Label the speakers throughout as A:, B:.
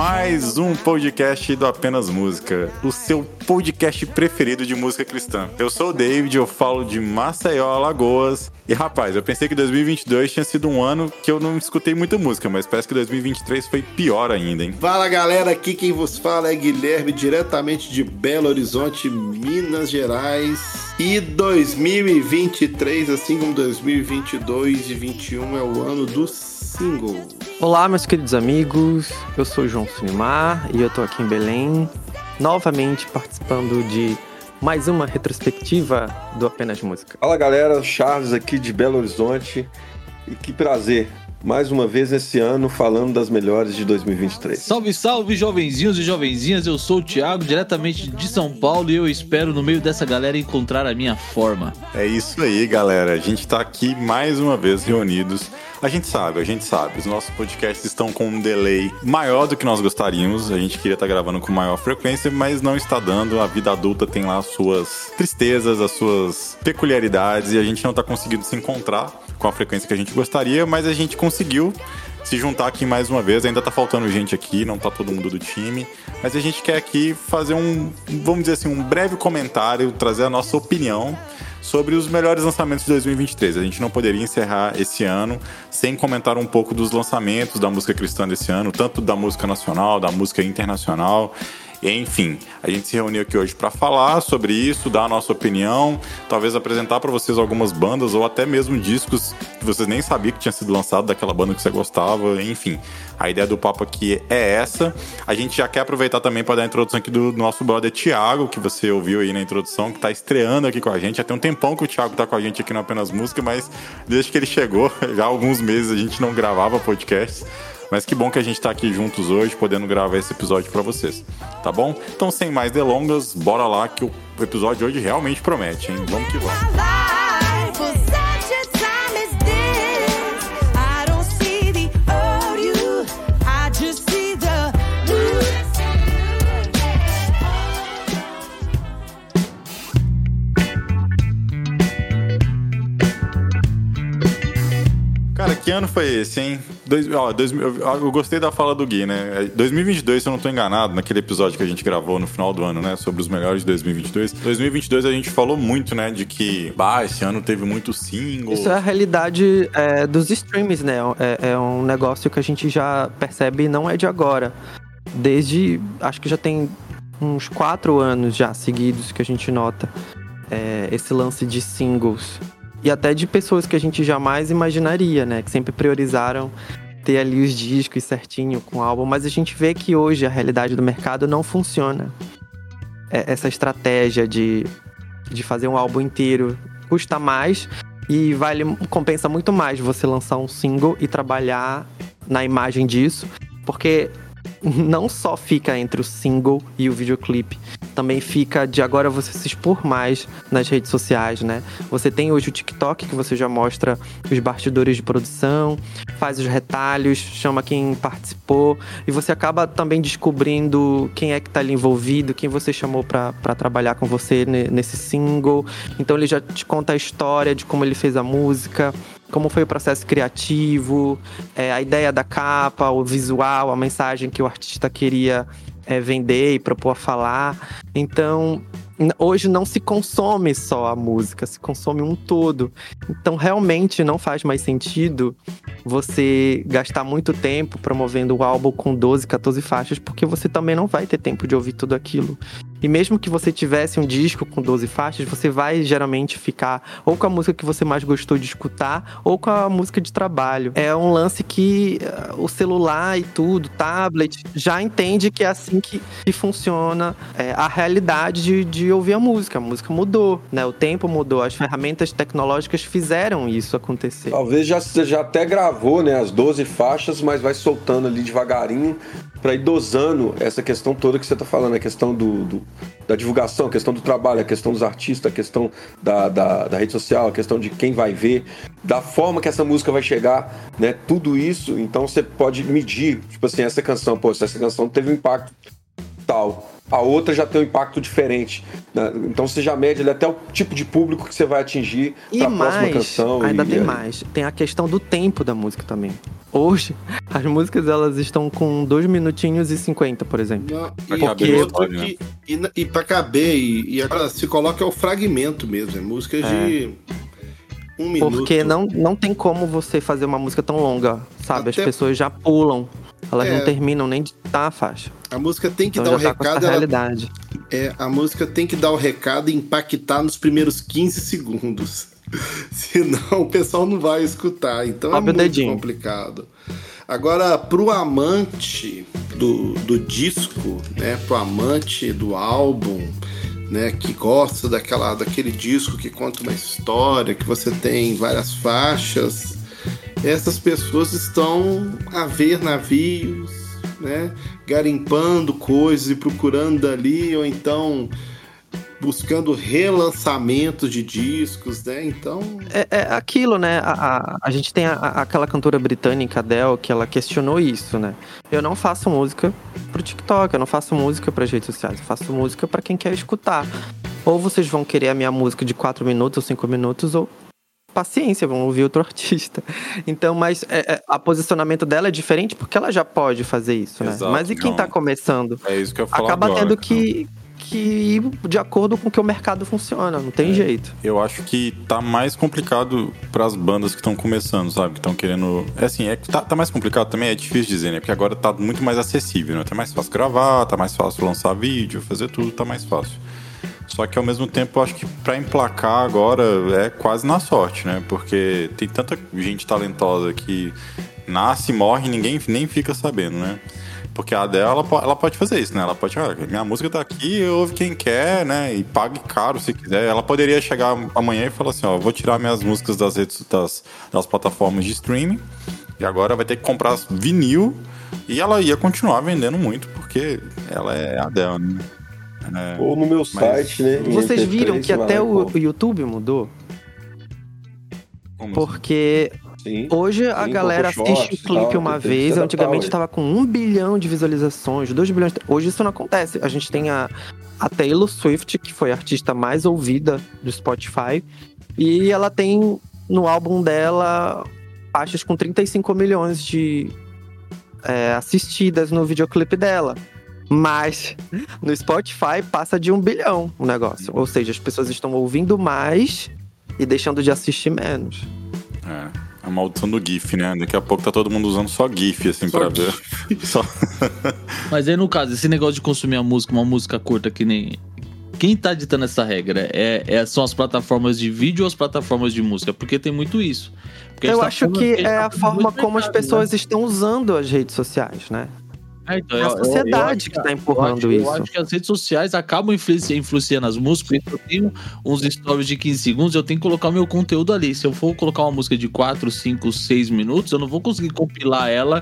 A: mais um podcast do Apenas Música, o seu podcast preferido de música cristã. Eu sou o David, eu falo de Maceió, Alagoas. E rapaz, eu pensei que 2022 tinha sido um ano que eu não escutei muita música, mas parece que 2023 foi pior ainda, hein?
B: Fala galera, aqui quem vos fala é Guilherme, diretamente de Belo Horizonte, Minas Gerais. E 2023, assim como 2022 e 2021, é o ano dos single.
C: Olá, meus queridos amigos. Eu sou João Sunimar e eu tô aqui em Belém, novamente participando de mais uma retrospectiva do Apenas Música.
D: Fala galera, Charles aqui de Belo Horizonte e que prazer mais uma vez esse ano falando das melhores de 2023.
E: Salve, salve, jovenzinhos e jovenzinhas. Eu sou o Thiago, diretamente de São Paulo, e eu espero no meio dessa galera encontrar a minha forma.
A: É isso aí, galera. A gente tá aqui mais uma vez reunidos. A gente sabe, a gente sabe. Os nossos podcasts estão com um delay maior do que nós gostaríamos. A gente queria estar gravando com maior frequência, mas não está dando. A vida adulta tem lá as suas tristezas, as suas peculiaridades, e a gente não está conseguindo se encontrar com a frequência que a gente gostaria, mas a gente conseguiu se juntar aqui mais uma vez. Ainda tá faltando gente aqui, não tá todo mundo do time, mas a gente quer aqui fazer um, vamos dizer assim, um breve comentário, trazer a nossa opinião sobre os melhores lançamentos de 2023. A gente não poderia encerrar esse ano sem comentar um pouco dos lançamentos da música cristã desse ano, tanto da música nacional, da música internacional. Enfim, a gente se reuniu aqui hoje para falar sobre isso, dar a nossa opinião, talvez apresentar para vocês algumas bandas ou até mesmo discos que vocês nem sabiam que tinha sido lançado daquela banda que você gostava, enfim. A ideia do papo aqui é essa. A gente já quer aproveitar também para dar a introdução aqui do nosso brother Thiago, que você ouviu aí na introdução, que está estreando aqui com a gente. Já tem um tempão que o Thiago está com a gente aqui no Apenas Música, mas desde que ele chegou, já há alguns meses a gente não gravava podcast. Mas que bom que a gente está aqui juntos hoje, podendo gravar esse episódio para vocês, tá bom? Então, sem mais delongas, bora lá que o episódio hoje realmente promete, hein? Vamos que vamos. Que ano foi esse, hein? Dois, ó, dois, eu, eu, gostei da fala do Gui, né? 2022, é, se eu não estou enganado, naquele episódio que a gente gravou no final do ano, né? Sobre os melhores de 2022. 2022 a gente falou muito, né? De que, bah, esse ano teve muito single.
C: Isso é a realidade é, dos streams, né? É, é um negócio que a gente já percebe não é de agora. Desde, acho que já tem uns quatro anos já seguidos que a gente nota é, esse lance de singles e até de pessoas que a gente jamais imaginaria, né? Que sempre priorizaram ter ali os discos certinho com o álbum, mas a gente vê que hoje a realidade do mercado não funciona. É, essa estratégia de, de fazer um álbum inteiro custa mais e vale compensa muito mais você lançar um single e trabalhar na imagem disso, porque não só fica entre o single e o videoclipe, também fica de agora você se expor mais nas redes sociais, né? Você tem hoje o TikTok que você já mostra os bastidores de produção, faz os retalhos, chama quem participou e você acaba também descobrindo quem é que tá ali envolvido, quem você chamou para trabalhar com você nesse single. Então ele já te conta a história de como ele fez a música, como foi o processo criativo, é, a ideia da capa, o visual, a mensagem que o artista queria é, vender e propor falar. Então, hoje não se consome só a música, se consome um todo. Então, realmente não faz mais sentido você gastar muito tempo promovendo o álbum com 12, 14 faixas, porque você também não vai ter tempo de ouvir tudo aquilo. E mesmo que você tivesse um disco com 12 faixas, você vai geralmente ficar ou com a música que você mais gostou de escutar, ou com a música de trabalho. É um lance que uh, o celular e tudo, tablet, já entende que é assim que, que funciona é, a realidade de, de ouvir a música. A música mudou, né? O tempo mudou, as ferramentas tecnológicas fizeram isso acontecer.
D: Talvez já, já até gravou né, as 12 faixas, mas vai soltando ali devagarinho para ir dosando essa questão toda que você está falando, a questão do, do, da divulgação, a questão do trabalho, a questão dos artistas, a questão da, da, da, rede social, a questão de quem vai ver, da forma que essa música vai chegar, né? Tudo isso, então você pode medir, tipo assim, essa canção, pô, essa canção teve um impacto tal a outra já tem um impacto diferente. Né? Então você já mede até o tipo de público que você vai atingir para a próxima canção.
C: Ainda e, tem mais. Tem a questão do tempo da música também. Hoje, as músicas elas estão com 2 minutinhos e 50, por exemplo. Não,
B: e, Porque... que, e, e para caber, e, e, agora se coloca o fragmento mesmo, é músicas é. de. Um minuto.
C: Porque não, não tem como você fazer uma música tão longa, sabe? Até... As pessoas já pulam. Elas é... não terminam nem de estar a faixa.
B: A música tem que então dar o tá recado. Ela...
C: realidade.
B: É, a música tem que dar o recado e impactar nos primeiros 15 segundos. Senão o pessoal não vai escutar. Então é muito dedinho. complicado. Agora, pro amante do, do disco, né? Pro amante do álbum, né? Que gosta daquela, daquele disco que conta uma história, que você tem várias faixas. Essas pessoas estão a ver navios, né? Garimpando coisas e procurando ali, ou então buscando relançamentos de discos, né? Então.
C: É, é aquilo, né? A, a, a gente tem a, aquela cantora britânica Adele que ela questionou isso, né? Eu não faço música pro TikTok, eu não faço música para redes sociais, eu faço música para quem quer escutar. Ou vocês vão querer a minha música de 4 minutos ou 5 minutos, ou paciência, vamos ouvir outro artista. Então, mas é, é, a posicionamento dela é diferente porque ela já pode fazer isso, né? Exato, mas e quem não. tá começando?
A: É isso que eu falo
C: Acaba
A: agora,
C: tendo que, que ir de acordo com o que o mercado funciona, não tem é, jeito.
A: Eu acho que tá mais complicado para as bandas que estão começando, sabe? Que estão querendo. É assim, é, tá, tá mais complicado também, é difícil dizer, né? Porque agora tá muito mais acessível, né? Tá mais fácil gravar, tá mais fácil lançar vídeo, fazer tudo, tá mais fácil. Só que ao mesmo tempo eu acho que para emplacar agora é quase na sorte, né? Porque tem tanta gente talentosa que nasce, morre ninguém nem fica sabendo, né? Porque a dela, ela pode fazer isso, né? Ela pode, ah, minha música tá aqui, ouve quem quer, né? E pague caro se quiser. Ela poderia chegar amanhã e falar assim, ó, vou tirar minhas músicas das redes, das, das plataformas de streaming e agora vai ter que comprar vinil e ela ia continuar vendendo muito porque ela é a dela, né?
D: É, Ou no meu site, né?
C: Vocês viram que até o, o, YouTube mudou? Como Porque assim? hoje a galera assiste o clipe uma vez, antigamente estava com um bilhão de visualizações, dois bilhões. Hoje isso não acontece. A gente tem a, a Taylor Swift, que foi a artista mais ouvida do Spotify, e ela tem no álbum dela faixas com 35 milhões de é, assistidas no videoclipe dela. Mas no Spotify passa de um bilhão o negócio. Ou seja, as pessoas estão ouvindo mais e deixando de assistir menos.
A: É. A maldição do GIF, né? Daqui a pouco tá todo mundo usando só GIF, assim, só pra GIF. ver. Só...
E: Mas aí, no caso, esse negócio de consumir a música, uma música curta que nem. Quem tá ditando essa regra? É, é, são as plataformas de vídeo ou as plataformas de música? Porque tem muito isso. Porque
C: Eu tá acho que é a forma como as pessoas né? estão usando as redes sociais, né? É, então, é a sociedade eu, eu, que está empurrando
E: eu
C: acho, isso.
E: Eu acho que as redes sociais acabam influenciando as músicas. Eu tenho uns stories de 15 segundos, eu tenho que colocar o meu conteúdo ali. Se eu for colocar uma música de 4, 5, 6 minutos, eu não vou conseguir compilar ela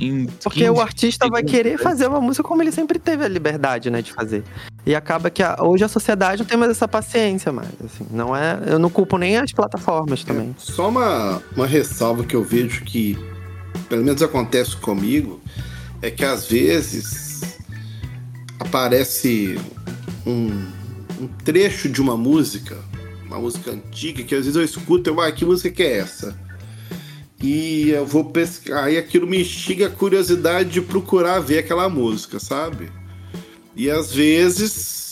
E: em.
C: Porque o artista vai querer fazer uma música como ele sempre teve a liberdade, né, de fazer. E acaba que a, hoje a sociedade não tem mais essa paciência mais. Assim, não é, eu não culpo nem as plataformas também.
B: É, só uma, uma ressalva que eu vejo que, pelo menos acontece comigo é que às vezes aparece um, um trecho de uma música, uma música antiga, que às vezes eu escuto, eu, ah, que música que é essa? E eu vou pescar, aí aquilo me instiga a curiosidade de procurar ver aquela música, sabe? E às vezes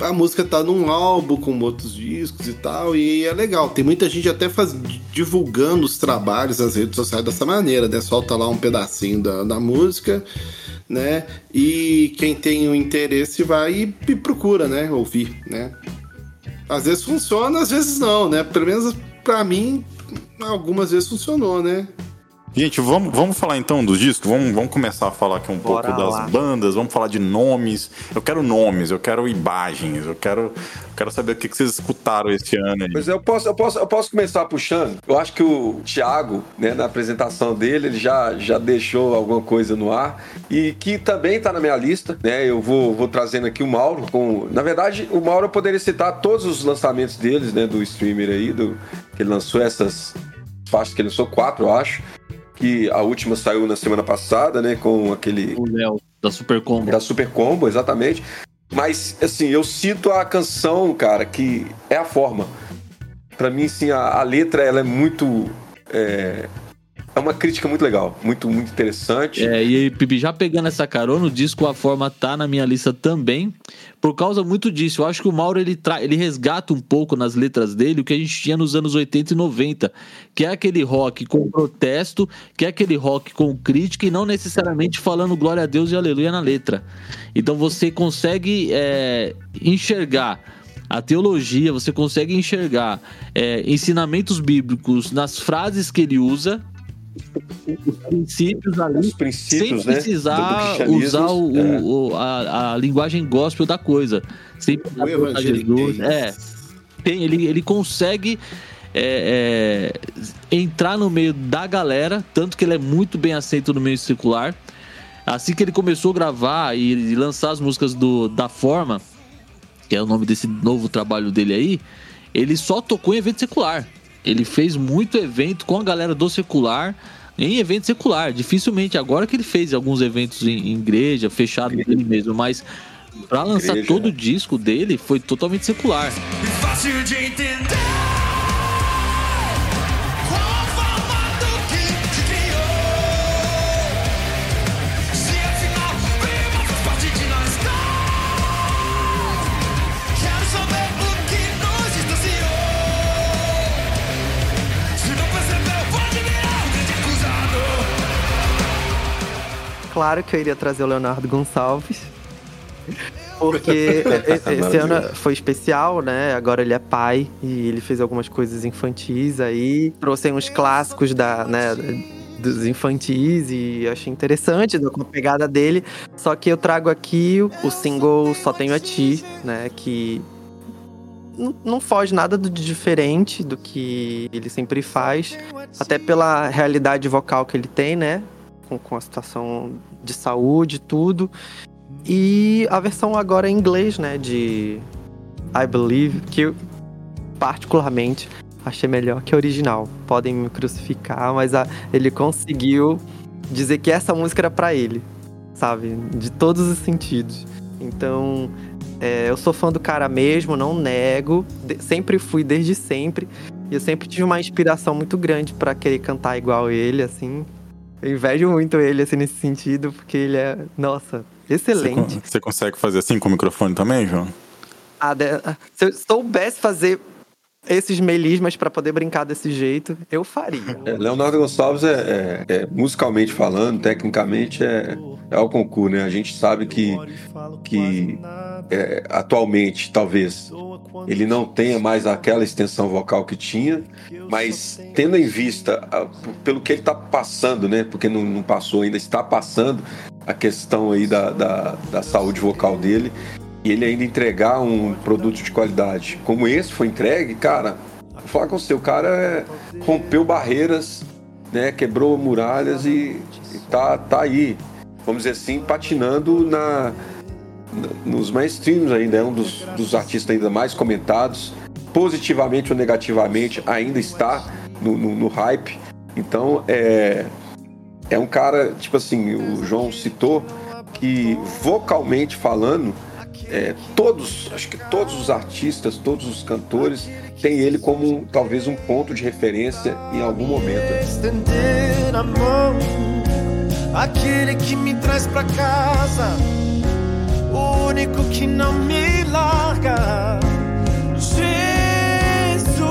B: a música tá num álbum com outros discos e tal, e é legal. Tem muita gente até faz, divulgando os trabalhos nas redes sociais dessa maneira, né? Solta lá um pedacinho da, da música, né? E quem tem o interesse vai e, procura, né? Ouvir, né? Às vezes funciona, às vezes não, né? Pelo menos para mim, algumas vezes funcionou, né?
A: Gente, vamos, vamos falar então dos discos? Vamos, vamos começar a falar aqui um
C: Bora
A: pouco das
C: lá.
A: bandas, vamos falar de nomes. Eu quero nomes, eu quero imagens, eu quero, eu quero saber o que que vocês escutaram esse ano aí.
D: Mas eu posso, eu posso, eu posso começar puxando. Eu acho que o Thiago, né, na apresentação dele, ele já, já deixou alguma coisa no ar e que também tá na minha lista, né? Eu vou, vou trazendo aqui o Mauro com, na verdade, o Mauro eu poderia citar todos os lançamentos deles, né, do streamer aí, do que ele lançou essas faixas que ele lançou quatro, eu acho. Que a última saiu na semana passada, né, com aquele
E: O Léo, da Super Combo.
D: da Super Combo, exatamente. Mas, assim, eu cito a canção, cara, que é a forma. Pra mim, sim, a, a letra, ela é muito... É, é uma crítica muito legal, muito, muito interessante.
E: É, e Pipi, já pegando essa carona, o disco A Forma tá na minha lista também, por causa muito disso. Eu acho que o Mauro ele, tra... ele resgata um pouco nas letras dele o que a gente tinha nos anos 80 e 90, que é aquele rock com protesto, que é aquele rock com crítica e não necessariamente falando glória a Deus e aleluia na letra. Então você consegue é, enxergar a teologia, você consegue enxergar é, ensinamentos bíblicos nas frases que ele usa, os princípios ali,
D: Os princípios,
E: sem
D: né?
E: precisar
D: do- do cristianismo.
E: usar o,
D: É.
E: o- a, a linguagem gospel da coisa. Sem precisar
B: O
E: Jesus. É, tem, ele, ele consegue é, é, entrar no meio da galera, tanto que ele é muito bem aceito no meio secular. Assim que ele começou a gravar e, e lançar as músicas do, da Forma, que é o nome desse novo trabalho dele aí, ele só tocou em evento secular. Ele fez muito evento com a galera do secular, em evento secular. Dificilmente, agora que ele fez alguns eventos em, em igreja, fechado dele mesmo, mas pra lançar
D: Igreja,
E: todo o disco dele foi totalmente secular.
F: Fácil de entender
C: Claro que eu iria trazer o Leonardo Gonçalves. Porque esse ano foi especial, né? Agora ele é pai e ele fez algumas coisas infantis aí. Trouxe uns clássicos da, né, dos infantis e achei interessante com a pegada dele. Só que eu trago aqui o single Só Tenho a Ti, né? Que não, não foge nada do de diferente do que ele sempre faz. Até pela realidade vocal que ele tem, né? Com, com a situação de saúde e tudo. E a versão agora em inglês, né? De I Believe, que eu particularmente achei melhor que a original. Podem me crucificar, mas a- ele conseguiu dizer que essa música era pra ele, sabe? De todos os sentidos. Então, é, eu sou fã do cara mesmo, não nego. De- sempre fui desde sempre. E eu sempre tive uma inspiração muito grande pra querer cantar igual ele, assim. Eu invejo muito ele, assim, nesse sentido, porque ele é, nossa, excelente.
A: você consegue fazer assim com o microfone também, João?
C: Ah, Se eu soubesse fazer esses melismas pra poder brincar desse jeito, eu faria.
D: É, Leonardo Gonçalves é, é- é, musicalmente falando, tecnicamente é, é ao concurso, né? A gente sabe que, que é, atualmente, talvez, ele não tenha mais aquela extensão vocal que tinha, mas tendo em vista a- pelo que ele está passando, né? Porque não, não passou ainda, está passando a questão aí da, da, da saúde vocal dele e ele ainda entregar um produto de qualidade como esse foi entregue, cara, vou falar com você, o cara é- rompeu barreiras, né? Quebrou muralhas e, e tá, tá aí, vamos dizer assim, patinando na, na- nos mainstreams ainda, é um dos, dos artistas ainda mais comentados, positivamente ou negativamente, ainda está no, no- no hype. Então é, é um cara, tipo assim, o João citou, que vocalmente falando, é, todos, acho que todos os artistas, todos os cantores têm ele como talvez um ponto de referência em algum momento.
F: estender a mão, aquele que me traz pra casa, o único que não me larga. Jesus,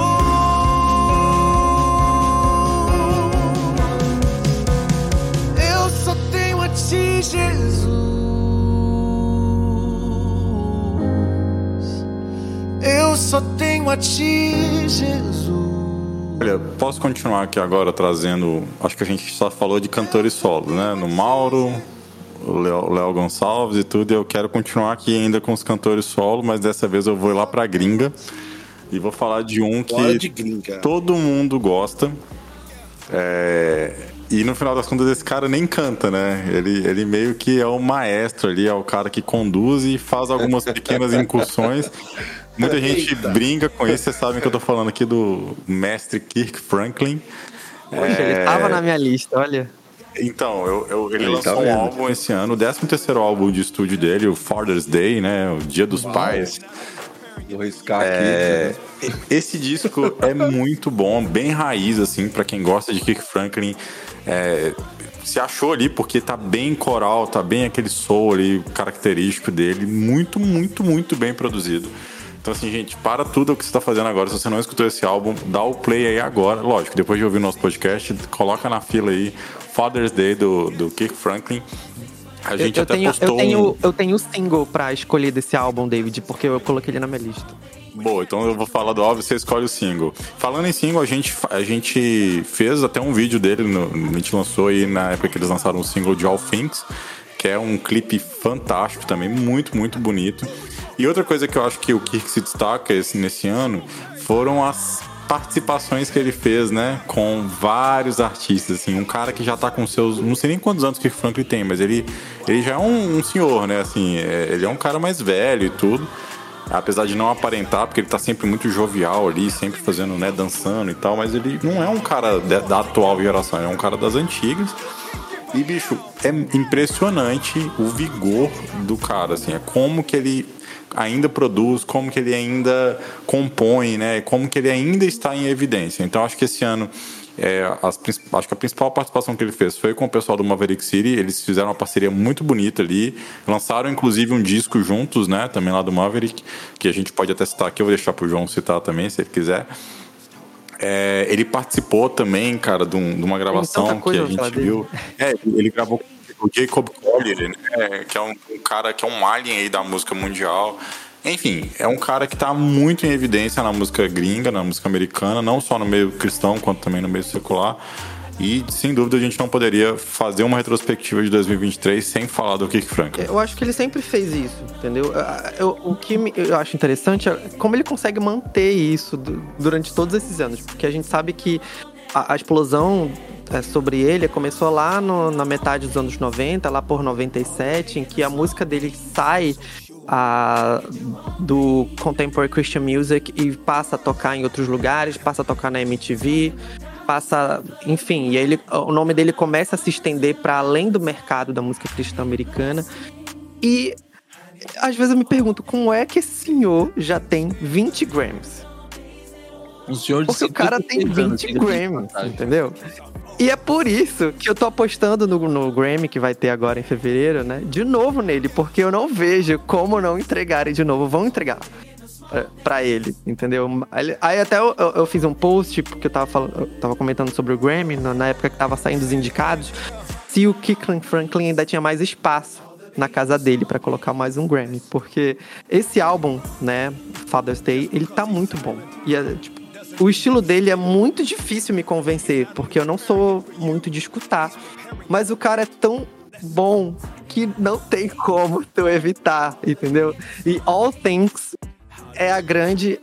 F: eu só tenho a ti, Jesus. Eu só tenho a ti, Jesus.
A: Olha, posso continuar aqui agora trazendo. Acho que a gente só falou de cantores solos, né? No Mauro, o Léo Gonçalves e tudo. E eu quero continuar aqui ainda com os cantores solo, mas dessa vez eu vou lá pra gringa. E vou falar de um que todo mundo gosta. É, E no final das contas, esse cara nem canta, né? Ele, ele meio que é o maestro ali, é o cara que conduz e faz algumas pequenas incursões. Muita gente
B: Eita.
A: brinca com isso, vocês sabem que eu tô falando aqui do mestre Kirk Franklin.
C: Poxa, ele tava na minha lista, olha.
A: Então, eu, eu- ele,
D: Ele
A: lançou
D: tá
A: um álbum esse ano, o 13 terceiro álbum de estúdio dele, o Father's Day, né? O Dia dos Pais.
D: Vou riscar
A: É,
D: aqui.
A: esse disco é muito bom, bem raiz, assim, pra quem gosta de Kirk Franklin. É, se achou ali porque tá bem coral, tá bem aquele soul ali característico dele, muito, muito, muito bem produzido. Então, assim, gente, para tudo o que você tá fazendo agora. Se você não escutou esse álbum, dá o play aí agora. Lógico, depois de ouvir o nosso podcast, coloca na fila aí Father's Day do, do Kirk Franklin. A
C: Eu,
A: gente
C: eu
A: até
C: tenho,
A: postou
C: eu, tenho,
A: um...
C: eu tenho o single pra escolher desse álbum, David, porque eu coloquei ele na minha lista.
A: Boa, então eu vou falar do álbum, você escolhe o single. Falando em single, a gente, a gente fez até um vídeo dele, no, a gente lançou aí na época que eles lançaram o single de All Things, que é um clipe fantástico também, muito, muito bonito. E outra coisa que eu acho que o Kirk se destaca esse, nesse ano foram as participações que ele fez, né, com vários artistas, assim, um cara que já tá com seus, não sei nem quantos anos que o Franklin tem, mas ele, ele já é um, um senhor, né, assim, é- ele é um cara mais velho e tudo, apesar de não aparentar, porque ele tá sempre muito jovial ali, sempre fazendo, né, dançando e tal, mas ele não é um cara de- da atual geração, ele é um cara das antigas. E, bicho, é impressionante o vigor do cara, assim, é como que ele ainda produz, como que ele ainda compõe, né, como que ele ainda está em evidência. Então, acho que esse ano, é, as acho que a principal participação que ele fez foi com o pessoal do Maverick City, eles fizeram uma parceria muito bonita ali, lançaram inclusive um disco juntos, né, também lá do Maverick, que a gente pode até citar aqui, eu vou deixar pro João citar também, se ele quiser. É, ele participou também, cara, de, um- de uma gravação que a gente viu. É, ele gravou com o Jacob Collier, né, que é um, um cara que é um alien aí da música mundial. Enfim, é um cara que tá muito em evidência na música gringa, na música americana, não só no meio cristão, quanto também no meio secular. E, sem dúvida, a gente não poderia fazer uma retrospectiva de 2023 sem falar do Kirk Franklin.
C: Eu acho que ele sempre fez isso, entendeu? Eu- o que eu acho interessante é como ele consegue manter isso du- durante todos esses anos. Porque a gente sabe que a, a explosão é, sobre ele começou lá no- na metade dos anos 90, lá por 97, em que a música dele sai a- do Contemporary Christian Music e passa a tocar em outros lugares, passa a tocar na MTV, passa, enfim, e aí ele, o nome dele começa a se estender para além do mercado da música cristã americana. E às vezes eu me pergunto como é que esse senhor já tem 20 Grammys?
E: Um senhor de
C: Porque o cara tem
E: 56 anos,
C: 20
E: ele tem
C: Grammys, entendeu? E é por isso que eu tô apostando no, no Grammy que vai ter agora em fevereiro, né? De novo nele, porque eu não vejo como não entregarem de novo. Vão entregar é, pra ele, entendeu? Aí até eu, eu- eu fiz um post, porque eu tava, falando, eu tava comentando sobre o Grammy, na, época que tava saindo os indicados, se o Kirkland Franklin ainda tinha mais espaço na casa dele pra colocar mais um Grammy. Porque esse álbum, né, Father's Day, ele tá muito bom. E é, tipo, o estilo dele é muito difícil me convencer, porque eu não sou muito de escutar. Mas o cara é tão bom que não tem como tu evitar, entendeu? E All Things é a grande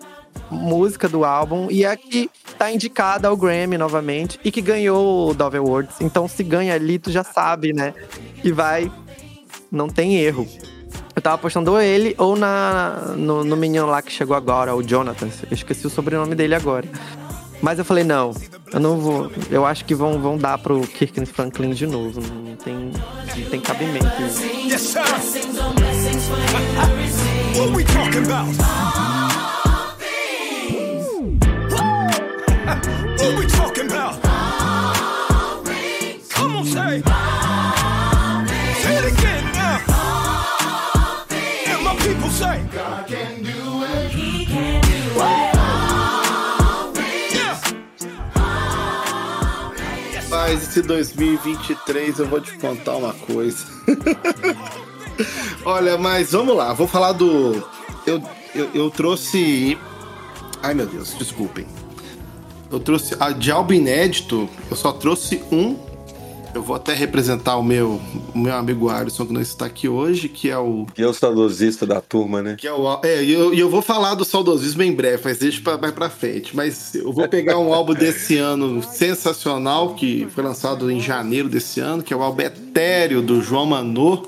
C: música do álbum e é a que tá indicada ao Grammy novamente e que ganhou o Dove Awards. Então se ganha ali, tu já sabe, né? Que vai. Não tem erro. Eu tava apostando ou ele ou na, no, no menino lá que chegou agora, o Jonathan. Eu esqueci o sobrenome dele agora. Mas eu falei, não, eu não vou. Eu acho que vão, vão dar pro Kirk Franklin de novo. Não tem, não tem cabimento.
F: Yes, sir. What we talking about? what we talking about? Come on, say. Say it again now. And my people say. Yeah.
B: Mas esse 2023 eu vou te contar uma coisa. Olha, mas vamos lá, vou falar do. Eu, eu, eu trouxe. Ai meu Deus, desculpem. Eu trouxe a de álbum inédito, eu só trouxe um. Eu vou até representar o meu, o meu amigo Alisson, que não está aqui hoje, que é o.
D: Que é o saudosista da turma, né?
B: Que é, o, é e eu, eu vou falar do saudosismo em breve, mas deixa pra, mais pra frente. Mas eu vou pegar um álbum desse ano sensacional, que foi lançado em janeiro desse ano, que é o álbum Etéreo, do João Manô,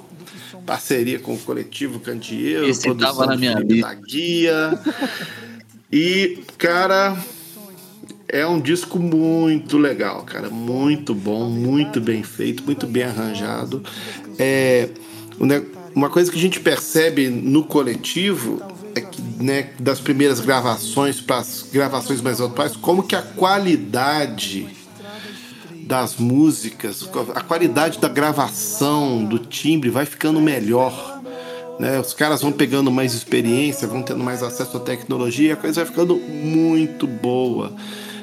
B: parceria com o coletivo Candeeiro,
E: Esse
B: produção
E: tava na minha lista.
B: da Guia. E, cara, é um disco muito legal, cara. Muito bom, muito bem feito, muito bem arranjado. É, uma coisa que a gente percebe no coletivo é que, né, das primeiras gravações para as gravações mais atuais, como que a qualidade das músicas, a qualidade da gravação, do timbre vai ficando melhor. Né? Os caras vão pegando mais experiência, vão tendo mais acesso à tecnologia, a coisa vai ficando muito boa.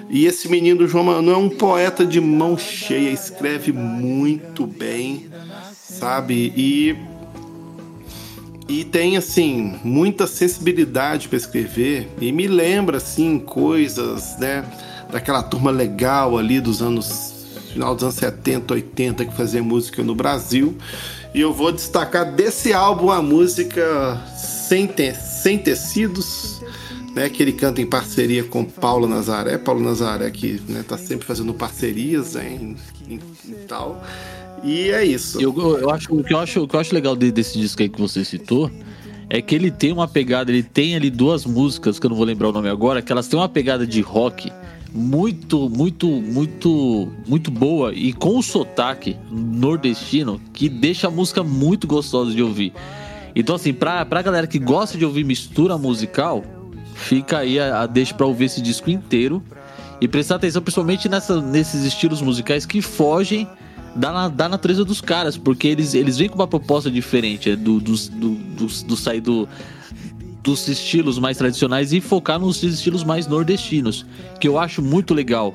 B: E esse menino João Manu é um poeta de mão cheia, escreve muito bem, sabe? E e tem assim muita sensibilidade para escrever e me lembra assim coisas, né, daquela turma legal ali dos anos final dos anos 70, 80 que fazia música no Brasil. E eu vou destacar desse álbum a música Sem, Te- Sem Tecidos, né, que ele canta em parceria com Paulo Nazaré. Paulo Nazaré que né, tá sempre fazendo parcerias né, e tal. E é isso.
E: Eu, eu- acho, o, que eu acho, o que eu acho legal de- desse disco aí que você citou é que ele tem uma pegada, ele tem ali duas músicas, que eu não vou lembrar o nome agora, que elas têm uma pegada de rock muito, muito, muito, muito boa e com o sotaque nordestino que deixa a música muito gostosa de ouvir. Então, assim, pra, pra galera que gosta de ouvir mistura musical, fica aí a, a deixa pra ouvir esse disco inteiro e prestar atenção principalmente nessa, nesses estilos musicais que fogem da, da natureza dos caras, porque eles, eles vêm com uma proposta diferente é, do, dos- do, do, do sair do, dos estilos mais tradicionais e focar nos estilos mais nordestinos, que eu acho muito legal.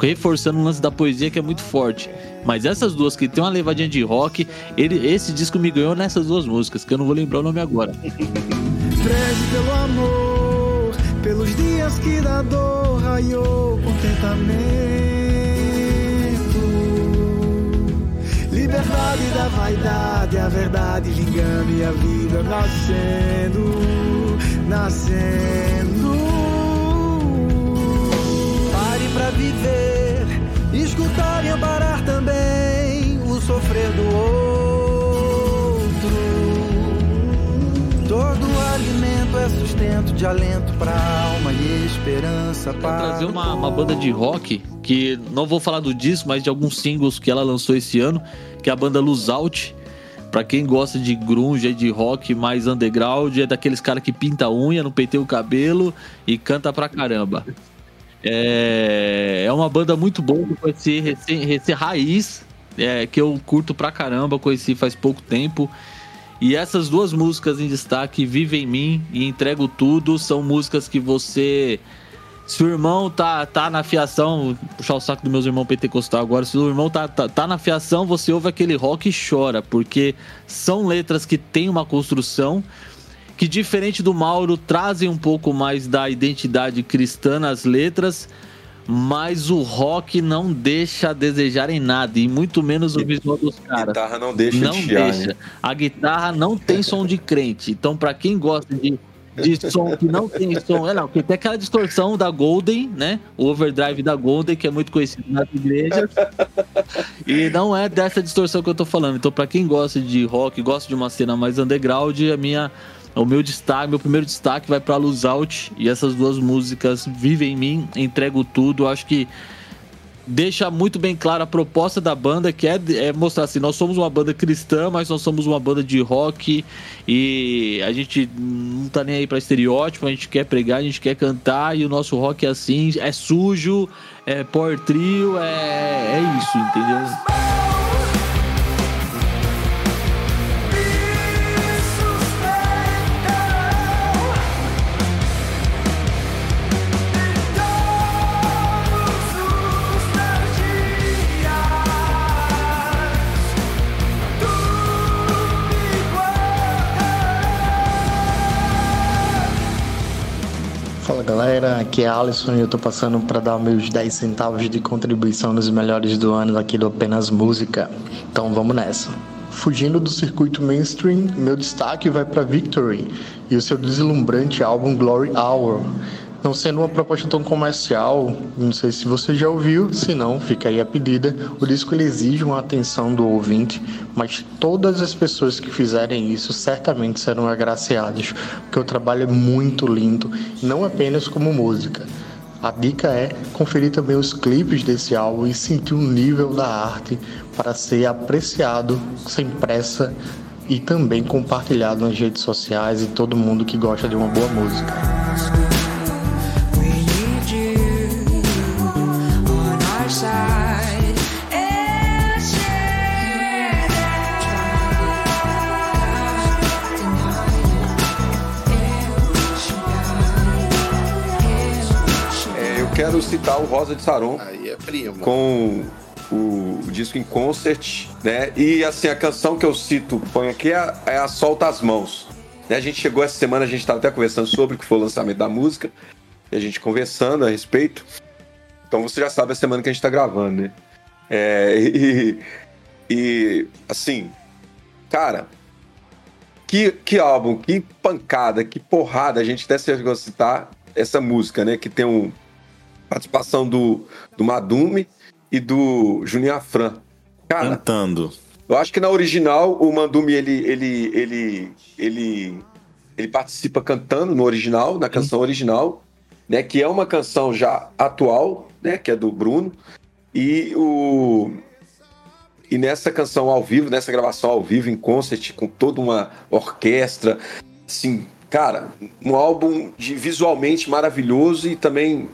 E: Reforçando o lance da poesia que é muito forte. Mas essas duas que tem uma levadinha de rock, ele, esse disco me ganhou nessas duas músicas, que eu não vou lembrar o nome agora.
F: Preze pelo amor, pelos dias que da dor raiou contentamento. Liberdade da vaidade, a verdade vingando e a vida nascendo, nascendo. Pare pra viver, escutar e amparar também o sofrer do outro. Todo alimento é sustento de alento pra alma e esperança para
E: trazer uma, uma banda de rock que não vou falar do disco, mas de alguns singles que ela lançou esse ano, que é a banda Luz Out. Pra quem gosta de grunge de rock mais underground, é daqueles caras que pinta a unha, não penteia o cabelo e canta pra caramba. É, é uma banda muito boa que eu conheci recém raiz, é, que eu curto pra caramba, conheci faz pouco tempo. E essas duas músicas em destaque, Vive em Mim e Entrego Tudo, são músicas que você. Se o irmão tá, tá na fiação, puxar o saco dos meus irmãos pentecostal agora, se o irmão tá, tá, tá na fiação, você ouve aquele rock e chora, porque são letras que têm uma construção que, diferente do Mauro, trazem um pouco mais da identidade cristã nas letras, mas o rock não deixa a desejar em nada, e muito menos o visual dos
D: A
E: caras
D: guitarra não deixa
E: não
D: de chiar,
E: deixa.
D: né?
E: A guitarra não tem som de crente. Então, pra quem gosta de, de som que não tem som, é não, porque tem aquela distorção da Golden, né? O overdrive da Golden, que é muito conhecido nas igrejas. E não é dessa distorção que eu tô falando. Então, pra quem gosta de rock, gosta de uma cena mais underground, a minha o meu destaque, meu primeiro destaque vai pra Luz Out e essas duas músicas Vive em mim, entrego tudo. Acho que deixa muito bem clara a proposta da banda, que é, é mostrar assim, nós somos uma banda cristã, mas nós somos uma banda de rock e a gente não tá nem aí pra estereótipo, a gente quer pregar, a gente quer cantar e o nosso rock é assim, é sujo, é power trio, é, é isso, entendeu?
G: Galera, aqui é Alisson e eu tô passando para dar meus 10 centavos de contribuição nos melhores do ano aqui do Apenas Música. Então vamos nessa. Fugindo do circuito mainstream, meu destaque vai para Victory e o seu deslumbrante álbum Glory Hour. Não sendo uma proposta tão comercial, não sei se você já ouviu, se não, fica aí a pedida. O disco exige uma atenção do ouvinte, mas todas as pessoas que fizerem isso certamente serão agraciadas, porque o trabalho é muito lindo, não apenas como música. A dica é conferir também os clipes desse álbum e sentir o nível da arte para ser apreciado sem pressa e também compartilhado nas redes sociais e todo mundo que gosta de uma boa música.
D: Quero citar o Rosa de Saron
B: Aí é primo.
D: com o, o disco em concert, né? E assim, a canção que eu cito, põe aqui, é, é a Solta as Mãos. Né, A gente chegou essa semana, a gente estava até conversando sobre que foi o lançamento da música, e a gente conversando a respeito. Então você já sabe a semana que a gente tá gravando, né? É, e, e, assim, cara, que, que álbum, que pancada, que porrada. A gente até chegou a citar essa música, né? Que tem um, participação do, do Madume e do Juninho Afran. Cara,
A: Cantando.
D: eu acho que na original o Mandume ele ele ele ele ele participa cantando no original, na canção original, né, que é uma canção já atual, né, que é do Bruno. E o e nessa canção ao vivo, nessa gravação ao vivo em concert com toda uma orquestra, assim, cara, um álbum de visualmente maravilhoso e também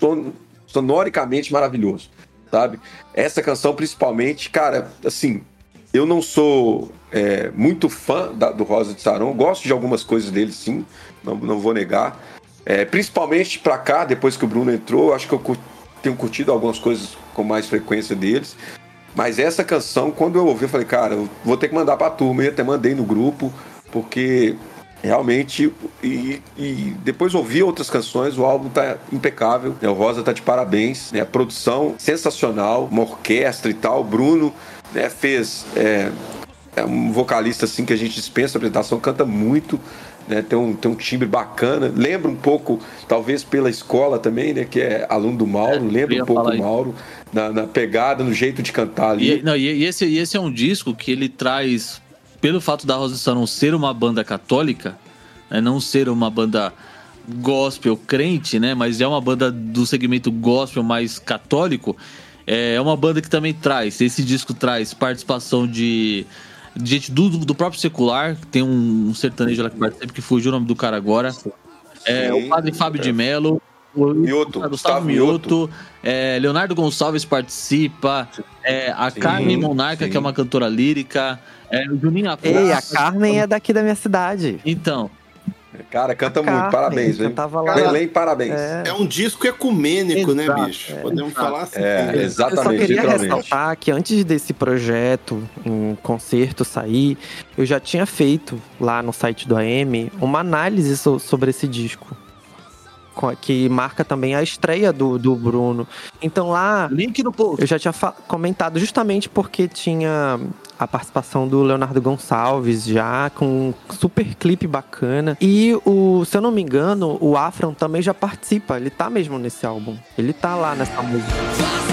D: son- sonoricamente maravilhoso, sabe? Essa canção principalmente, cara, assim, eu não sou é, muito fã da- do Rosa de Saron, gosto de algumas coisas dele, sim, não, não vou negar. É, principalmente pra cá, depois que o Bruno entrou, acho que eu tenho curtido algumas coisas com mais frequência deles. Mas essa canção, quando eu ouvi, eu falei, cara, eu vou ter que mandar pra turma. Eu até mandei no grupo, porque realmente. E, e depois ouvi outras canções, o álbum tá impecável. né? O Rosa tá de parabéns. Né? A produção sensacional, uma orquestra e tal. O Bruno né, fez. É, é um vocalista assim que a gente dispensa a apresentação, canta muito. Né, tem, um, tem um timbre bacana, lembra um pouco, talvez pela escola também, né? Que é aluno do Mauro,
E: eu
D: lembra um pouco
E: falar
D: o
E: isso.
D: Mauro na, na pegada, no jeito de cantar ali.
E: E, não, e, esse, e esse é um disco que ele traz, pelo fato da Rosa Saron ser uma banda católica, né, não ser uma banda gospel crente, né, mas é uma banda do segmento gospel mais católico, é uma banda que também traz, esse disco traz participação de, gente do, do próprio secular, tem um, sertanejo lá que participa, que fugiu o nome do cara agora, é,
D: Sim.
E: o padre Fábio de Mello, o
D: Mioto,
E: Gustavo
D: Gustavo
E: Mioto, é, Leonardo Gonçalves participa, é, a
D: Sim,
E: Carmen Monarca,
D: sim.
E: que é uma cantora lírica, é, o Juninho.
C: Ei, a Carmen é daqui da minha cidade.
E: Então,
D: Cara, canta
C: Carmen,
D: muito, parabéns, velho.
C: cantava lá.
D: Belém, parabéns.
C: É.
B: É um disco ecumênico, né,
E: Exato,
B: bicho?
E: é,
B: Podemos
E: exato.
B: falar assim.
D: É,
B: né?
D: exatamente,
C: eu só queria ressaltar que antes desse projeto, em concerto sair, eu já tinha feito lá no site do AM uma análise so- sobre esse disco. co- Que marca também a estreia do, do Bruno. Então lá
E: link no post.
C: eu já tinha comentado justamente porque tinha a participação do Leonardo Gonçalves já, com um super clipe bacana. E o, se eu não me engano, o Afron também já participa. Ele tá mesmo nesse álbum. Ele tá lá nessa música.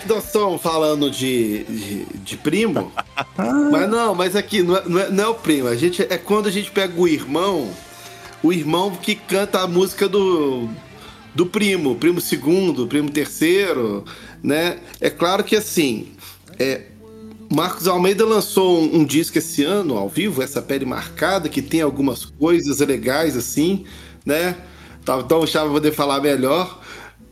F: Que
B: nós estamos falando de, de, de primo, mas não, mas aqui não é, não, é, não é o primo. A gente, é quando a gente pega o irmão, o irmão que canta a música do, do primo, primo segundo, primo terceiro, né? É claro que assim, é, Marcos Almeida lançou um, um disco esse ano, ao vivo, essa pele marcada, que tem algumas coisas legais assim, né? Então o Chava vai poder falar melhor.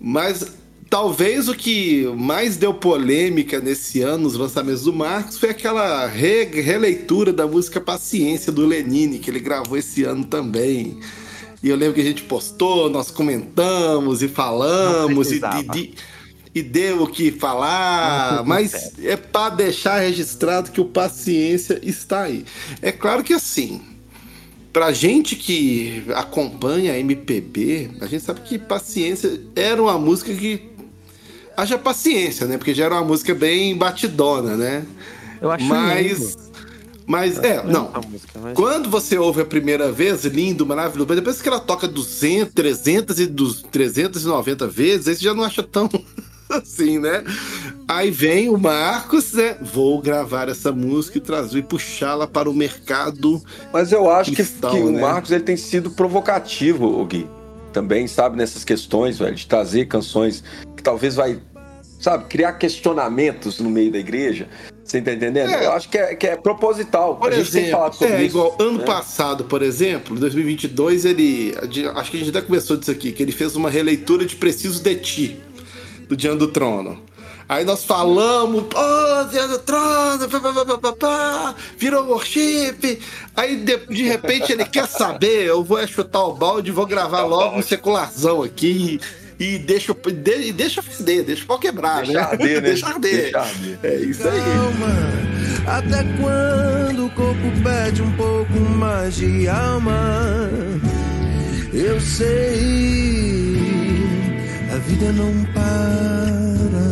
B: Mas talvez o que mais deu polêmica nesse ano nos lançamentos do Marcos foi aquela re- releitura da música Paciência do Lenine, que ele gravou esse ano também. E eu lembro que a gente postou, nós comentamos e falamos e, e- e deu o que falar, mas é para deixar registrado que o Paciência está aí. É claro que assim, pra gente que acompanha a MPB, a gente sabe que Paciência era uma música que haja paciência, né? Porque já era uma música bem batidona, né?
C: Eu acho
B: mas
C: lindo.
B: mas é, não.
C: música, mas-
B: Quando você ouve a primeira vez, lindo, maravilhoso, mas depois que ela toca 200, 300 e dos 390 vezes, aí você já não acha tão assim, né? Aí vem o Marcos, né? Vou gravar essa música e trazer e puxá-la para o mercado.
D: Mas eu acho que,
B: Cristão,
D: que
B: né?
D: o Marcos ele tem sido provocativo, o Gui. Também, sabe, nessas questões, velho, de trazer canções talvez vai, sabe, criar questionamentos no meio da igreja. Você tá entendendo?
B: É.
D: Eu acho que é, que é proposital.
B: Por
D: a gente tem
B: exemplo,
D: falado sobre
B: é
D: isso.
B: igual ano
D: né?
B: passado, por exemplo, em 2022, ele. Acho que a gente até começou disso aqui, que ele fez uma releitura de Preciso de Ti, do Diante do Trono. Aí nós falamos, oh, Diante do Trono, pá, pá, pá, pá, virou worship. Aí de, de repente ele quer saber, eu vou chutar o balde, vou gravar logo um secularzão aqui. E deixa, de, e deixa feder, deixa o pau quebrar,
D: Deixa
B: né?
D: arder, né?
B: deixa arder.
D: Deixa arder.
B: É isso aí.
F: Calma, até quando o corpo pede um pouco mais de alma? Eu sei, a vida não para.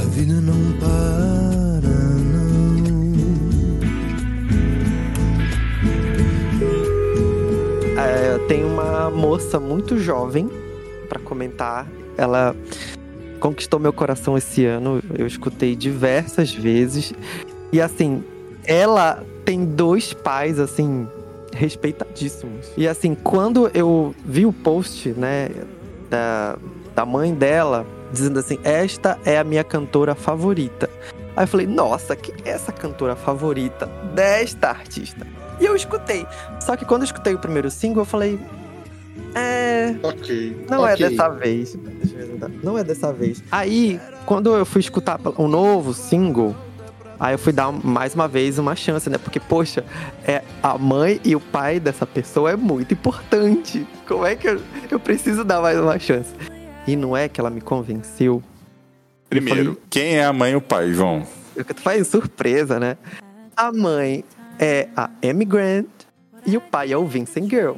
F: A vida não para, não.
C: É, tem uma moça muito jovem pra comentar. Ela conquistou meu coração esse ano. Eu escutei diversas vezes. E assim, ela tem dois pais, assim, respeitadíssimos. E assim, quando eu vi o post, né, da, da mãe dela, dizendo assim: Esta é a minha cantora favorita. Aí eu falei: Nossa, que é essa cantora favorita desta artista? E eu escutei. Só que quando eu escutei o primeiro single, eu falei. É.
B: Ok.
C: Não
B: ok.
C: é dessa vez. Não é dessa vez. Aí, quando eu fui escutar o novo single, aí eu fui dar mais uma vez uma chance, né? Porque, poxa, é, a mãe e o pai dessa pessoa é muito importante. Como é que eu, eu preciso dar mais uma chance? E não é que ela me convenceu.
A: Primeiro,
C: falei-
A: quem é a mãe e o pai, João?
C: Eu que faz surpresa, né? A mãe é a Amy Grant e o pai é o Vincent Girl.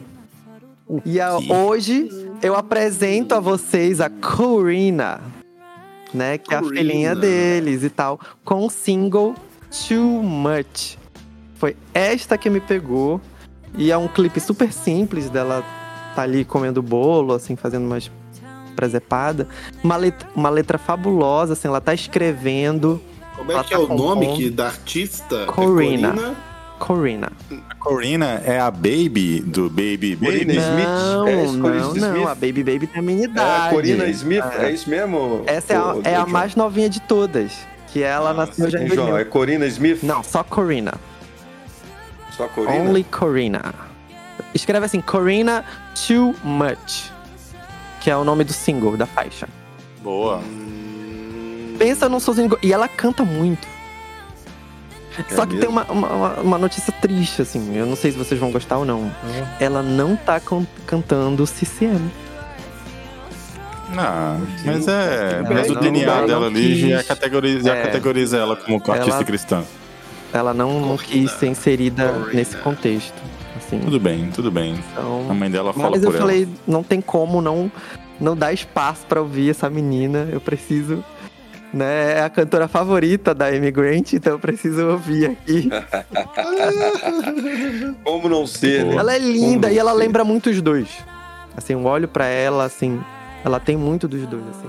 C: E a-
A: Sim.
C: hoje eu apresento a vocês a Corina, né? Que é a
B: Corina.
C: filhinha deles e tal, com o single Too Much. Foi esta que me pegou. E é um clipe super simples dela tá ali comendo bolo, assim, fazendo umas presepada. Uma letra, uma letra fabulosa, assim, ela tá escrevendo.
B: Como é que
C: tá
B: é o nome que, da artista? É
C: Corina.
B: Corina?
C: Corina.
A: A Corina é a baby do Baby
D: Corina
A: Baby?
D: Smith?
C: Não,
D: É isso, Corina
C: não,
D: Smith?
C: não. A Baby Baby tem a minha
D: É,
C: idade.
D: Corina Smith,
C: É.
D: é, isso mesmo?
C: Essa é a, é a mais novinha de todas. Que ela nasceu já em
D: João,
C: 2000.
D: é Corina Smith?
C: Não, só Corina.
D: Só Corina?
C: Only Corina. Escreve assim, Corina Too Much. Que é o nome do single, da faixa.
A: Boa.
C: Pensa num sozinho. E ela canta muito. Só que
D: mesmo?
C: tem uma, uma, uma notícia triste, assim. Eu não sei se vocês vão gostar ou não. Ela não tá can- cantando CCM.
A: Ah, mas é. Mas o DNA
C: não
A: dela ali já categoriza, já
C: É.
A: categoriza ela como artista
C: Ela-
A: cristã.
C: Ela não, não quis ser inserida
B: Corina.
C: nesse contexto. Assim.
A: Tudo bem, tudo bem.
C: Então,
A: A mãe dela fala
C: Mas eu
A: por
C: falei, não tem como não, não dar espaço pra ouvir essa menina. Eu preciso. Né, é a cantora favorita da Amy Grant, então eu preciso ouvir aqui.
D: Como não ser, né?
C: ela é linda e ela
D: ser?
C: lembra muito os dois. Assim, eu olho pra ela, assim, ela tem muito dos dois, assim.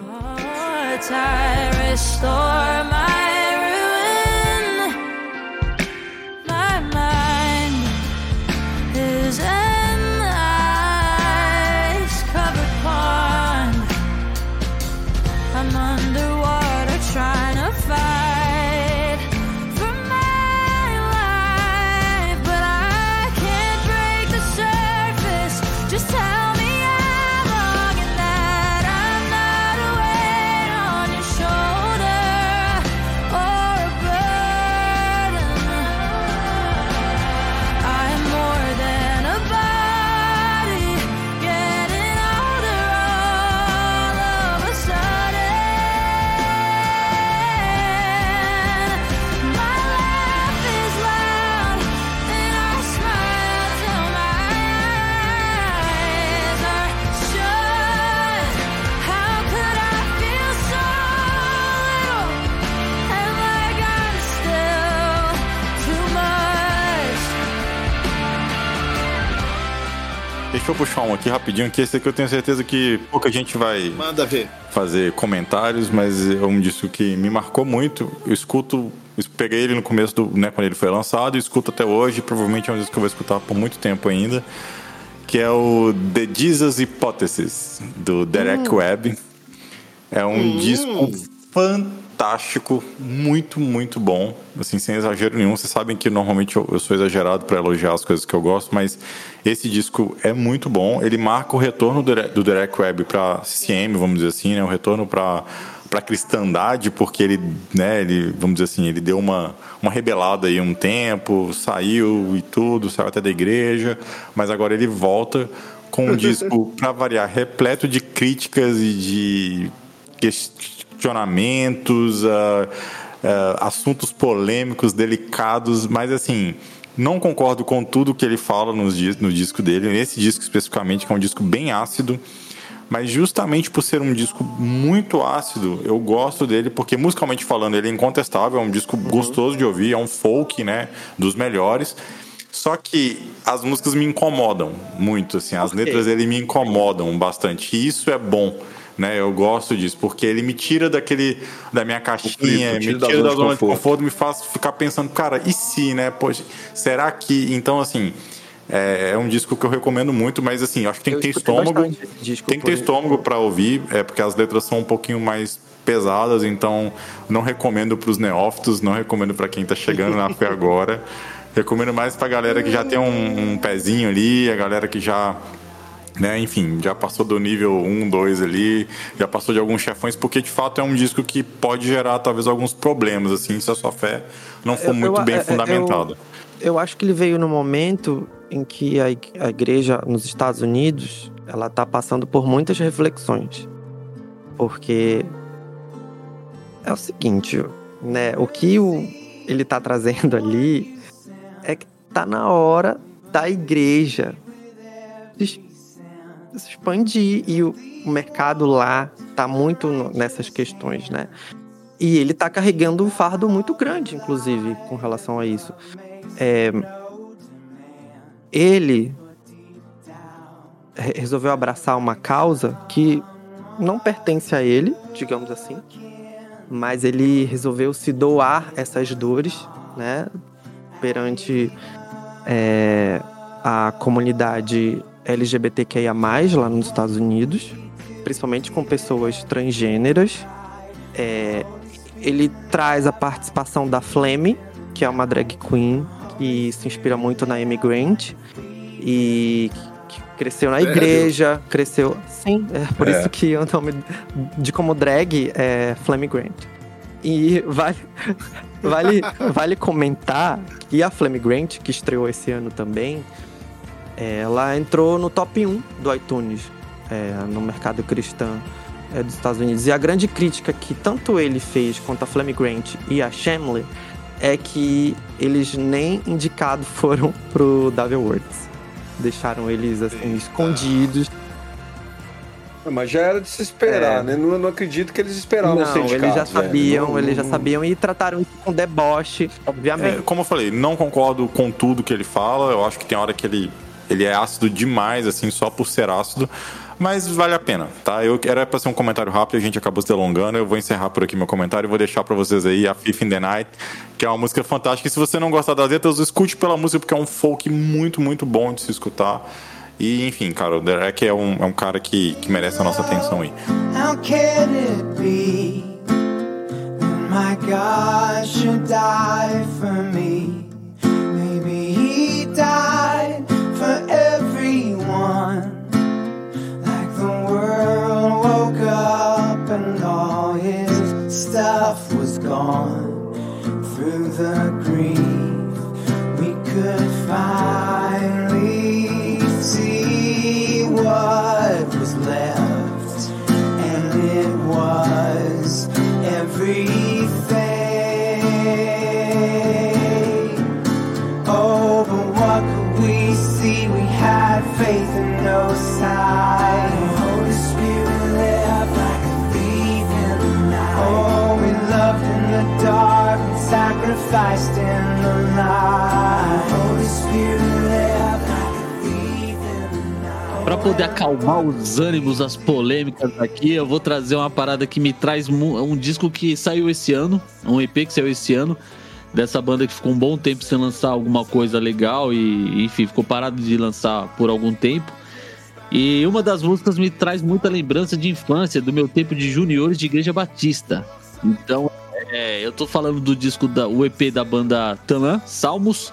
A: Deixa eu puxar um aqui rapidinho, que esse aqui eu tenho certeza que pouca gente vai
B: Manda ver.
A: fazer comentários, mas é um disco que me marcou muito. Eu escuto, eu peguei ele no começo do, né, quando ele foi lançado, e escuto até hoje, provavelmente é um disco que eu vou escutar por muito tempo ainda, que é o The Jesus Hypothesis do Derek Webb. É um disco fantástico, muito, muito bom. Assim, sem exagero nenhum. Vocês sabem que normalmente eu, eu sou exagerado para elogiar as coisas que eu gosto, mas esse disco é muito bom. Ele marca o retorno do, do Derek Webb para CCM, vamos dizer assim, né? O retorno para para cristandade, porque ele, né, ele, vamos dizer assim, ele deu uma, uma rebelada aí um tempo, saiu e tudo, saiu até da igreja, mas agora ele volta com um disco, para variar, repleto de críticas e de questionamentos, ah, ah, assuntos polêmicos, delicados, mas assim, não concordo com tudo que ele fala nos dis- no disco dele, nesse disco especificamente, que é um disco bem ácido, mas justamente por ser um disco muito ácido, eu gosto dele, porque musicalmente falando, ele é incontestável, é um disco gostoso de ouvir, é um folk, né, dos melhores. Só que as músicas me incomodam muito, assim, as
C: Ok.
A: letras dele me incomodam bastante. E isso é bom, né? Eu gosto disso, porque ele me tira daquele da minha caixinha,
D: Conflito,
A: me
D: tira da zona de
A: conforto, me faz ficar pensando, cara, e se, né? Poxa, será que. Então, assim, é, é um disco que eu recomendo muito, mas assim, acho que tem
C: Eu
A: que ter estômago.
C: disco,
A: Tem que ter
C: por-
A: estômago para ouvir, é porque as letras são um pouquinho mais pesadas, então não recomendo para os neófitos, não recomendo para quem tá chegando na fé agora. Recomendo mais pra galera que já tem um, um pezinho ali, a galera que já né, enfim, já passou do nível 1, 2 ali, já passou de alguns chefões, porque de fato é um disco que pode gerar talvez alguns problemas, assim, se a sua fé não for
C: Eu-
A: muito
C: eu-
A: bem
C: é- é-
A: fundamentada.
C: Eu, eu acho que ele veio no momento em que a, a igreja nos Estados Unidos ela tá passando por muitas reflexões. Porque é o seguinte, né? O que o, ele tá trazendo ali é que tá na hora da igreja se se expandir e o, mercado lá tá muito nessas questões, né? E ele tá carregando um fardo muito grande, inclusive, com relação a isso. É, ele re- resolveu abraçar uma causa que não pertence a ele, digamos assim, mas ele resolveu se doar essas dores, né, perante é, a comunidade LGBTQIA+, lá nos Estados Unidos, principalmente com pessoas transgêneras. É, ele traz a participação da Flemme, que é uma drag queen que se inspira muito na Amy Grant e que cresceu na igreja, cresceu. Sim, é por
D: É.
C: isso que o nome de como drag é Flemme Grant. E vale, vale, vale comentar que a Flemme Grant, que estreou esse ano também, ela entrou no top 1 do iTunes é, no mercado cristão é, dos Estados Unidos. E a grande crítica que tanto ele fez quanto a Flemme Grant e a Shamley é que eles nem indicados foram pro Dave Awards. Deixaram eles assim, escondidos.
D: Mas já era de se esperar,
C: É.
D: né? Não, não acredito que eles esperavam ser
C: não, eles
D: indicados,
C: já
D: velho.
C: sabiam,
D: Não-
C: eles já sabiam e trataram isso com deboche, obviamente.
A: É, como eu falei, não concordo com tudo que ele fala. Eu acho que tem hora que ele, ele é ácido demais, assim, só por ser ácido. Mas vale a pena, tá? Eu era pra ser um comentário rápido, a gente acabou se delongando. Eu vou encerrar por aqui meu comentário e vou deixar pra vocês aí a Fifth in the Night, que é uma música fantástica. E se você não gostar das letras, escute pela música, porque é um folk muito, muito bom de se escutar. E, enfim, cara, o Derek é um, é um cara que, que merece a nossa atenção aí.
F: How can it be that my God should die for me? His stuff was gone. Through the grief, we could finally see what was left and it was everything.
E: Pra poder acalmar os ânimos, as polêmicas aqui, eu vou trazer uma parada que me traz um disco que saiu esse ano, um EP que saiu esse ano, dessa banda que ficou um bom tempo sem lançar alguma coisa legal e, enfim, ficou parado de lançar por algum tempo. E uma das músicas me traz muita lembrança de infância, do meu tempo de juniores de Igreja Batista. Então, é, eu tô falando do disco da o EP da banda Tanã, Salmos,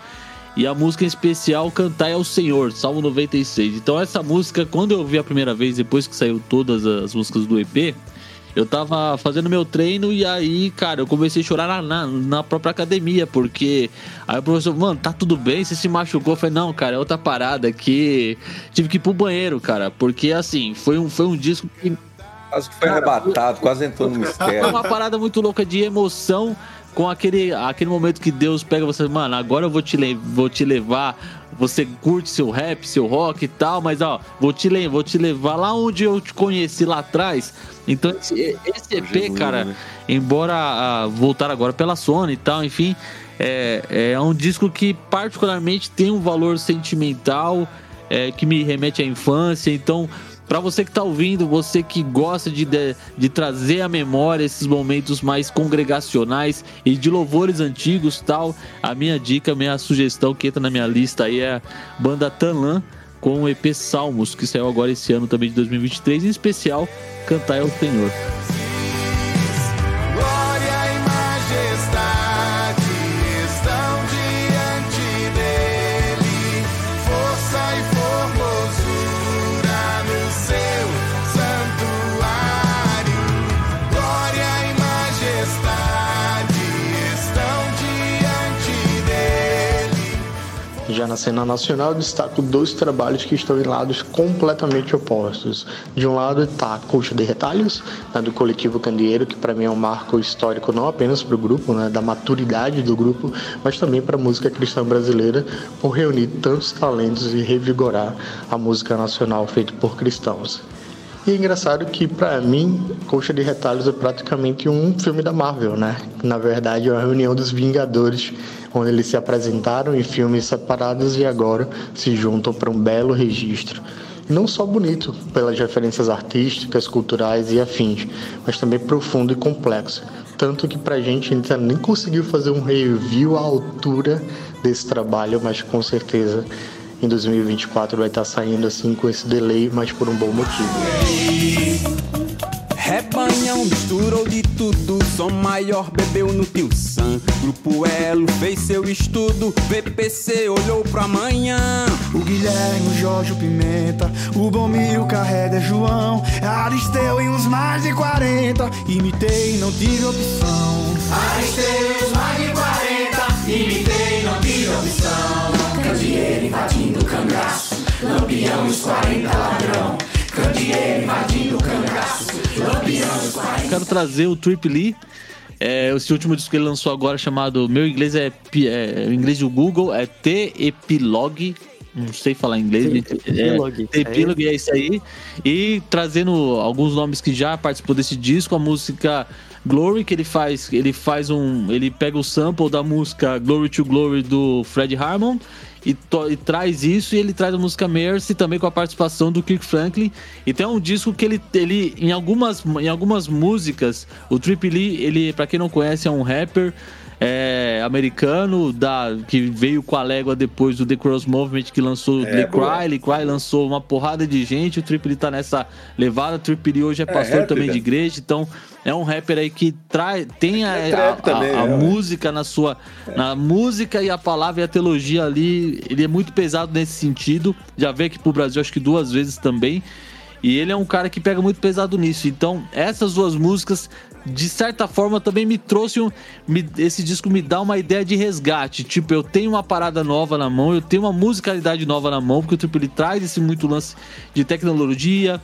E: e a música em especial Cantai ao Senhor, Salmo 96. Então essa música, quando eu vi a primeira vez, depois que saiu todas as músicas do EP, eu tava fazendo meu treino e aí, cara, eu comecei a chorar na, na, na própria academia, porque aí o professor, mano, tá tudo bem, você se machucou? Eu falei, não, cara, é outra parada que tive que ir pro banheiro, cara, porque assim, foi um, foi um disco que
D: Quase que foi arrebatado, quase entrou no
E: é
D: mistério.
E: uma parada muito louca de emoção com aquele, aquele momento que Deus pega você, mano, agora eu vou te, vou te levar. Você curte seu rap, seu rock e tal, mas ó, vou te, vou te levar lá onde eu te conheci lá atrás. Então, esse, esse EP,
D: Jesus,
E: cara,
D: né?
E: embora ah, voltar agora pela Sony e tal, enfim, é, é um disco que particularmente tem um valor sentimental é, que me remete à infância. Então, Pra você que tá ouvindo, você que gosta de, de, de trazer à memória esses momentos mais congregacionais e de louvores antigos tal, a minha dica, a minha sugestão que entra na minha lista aí é a banda Tanlan com o EP Salmos, que saiu agora esse ano também de 2023, em especial Cantai ao Senhor.
G: Já na cena nacional, eu destaco dois trabalhos que estão em lados completamente opostos. De um lado está a Coxa de Retalhos, né, do coletivo Candeeiro, que para mim é um marco histórico não apenas para o grupo, né, da maturidade do grupo, mas também para a música cristã brasileira, por reunir tantos talentos e revigorar a música nacional feita por cristãos. E é engraçado que, pra mim, Coxa de Retalhos é praticamente um filme da Marvel, né? Na verdade, é uma reunião dos Vingadores, onde eles se apresentaram em filmes separados e agora se juntam para um belo registro. Não só bonito, pelas referências artísticas, culturais e afins, mas também profundo e complexo. Tanto que pra gente ainda nem conseguiu fazer um review à altura desse trabalho, mas com certeza em 2024 vai estar saindo assim com esse delay, mas por um bom motivo.
H: Rebanhão misturou de tudo, som maior bebeu no tio Sam. Grupo Elo fez seu estudo, VPC olhou pro amanhã.
I: O Guilherme, o Jorge, o Pimenta, o Bomil, carrega João, Aristeu e uns mais de 40. Imitei, não tive opção.
F: Aristei os mais de 40, imitei, não tive opção. Candeeiro invadindo o cangaço, lampião e os 40 ladrão. Candeeiro invadindo o cangaço, lampião e os 40
E: Quero trazer o Trip Lee. É, esse último disco que ele lançou agora, chamado Meu Inglês é, é o inglês do Google, é T-Epilogue. Não sei falar inglês,
C: Sim,
E: gente.
C: Epilogue.
E: É, Epilogue, é isso aí. E trazendo alguns nomes que já participou desse disco, a música Glory, que ele faz, ele faz um. Ele pega o sample da música Glory to Glory do Fred Harmon e, e traz isso e ele traz a música Mercy também com a participação do Kirk Franklin. Então é um disco que ele, ele em, algumas, em algumas músicas, o Trip Lee, ele, pra quem não conhece, é um rapper é, americano da, que veio com a légua depois do The Cross Movement que lançou o The Cry. The Cry lançou uma porrada de gente. O Trip Lee tá nessa levada. O Trip Lee hoje é pastor
D: rap,
E: também de
D: velho.
E: igreja. Então é um rapper aí que traz, tem a,
D: É
E: a-
D: também,
E: a- a
D: é, ué.
E: música na sua. Na música e a palavra e a teologia ali. Ele é muito pesado nesse sentido. Já veio aqui pro Brasil acho que duas vezes também. E ele é um cara que pega muito pesado nisso. Então, essas duas músicas, de certa forma, também me trouxe um. me- esse disco me dá uma ideia de resgate. Tipo, eu tenho uma parada nova na mão, eu tenho uma musicalidade nova na mão, porque tipo, ele traz esse muito lance de tecnologia,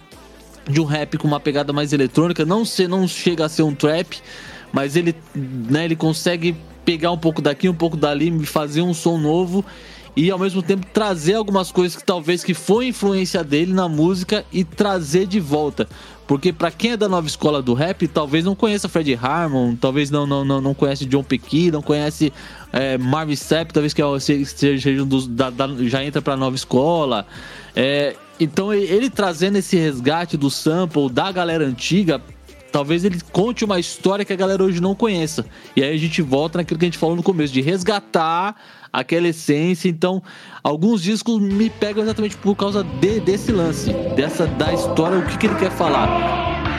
E: de um rap com uma pegada mais eletrônica. Não, ser, não chega a ser um trap, mas ele, né, ele consegue pegar um pouco daqui, um pouco dali, fazer um som novo e ao mesmo tempo trazer algumas coisas que talvez que foi influência dele na música e trazer de volta. Porque pra quem é da nova escola do rap, talvez não conheça Fred Harmon, talvez não não, não, não conhece John Pecky, não conhece é, Marvin Sapp, talvez que é seja um dos da, da- já entra pra nova escola. É, Então e- ele trazendo esse resgate do sample da galera antiga, talvez ele conte uma história que a galera hoje não conheça. E aí a gente volta naquilo que a gente falou no começo, de resgatar aquela essência. Então, alguns discos me pegam exatamente por causa de- desse lance, dessa da história, o que, que ele quer falar.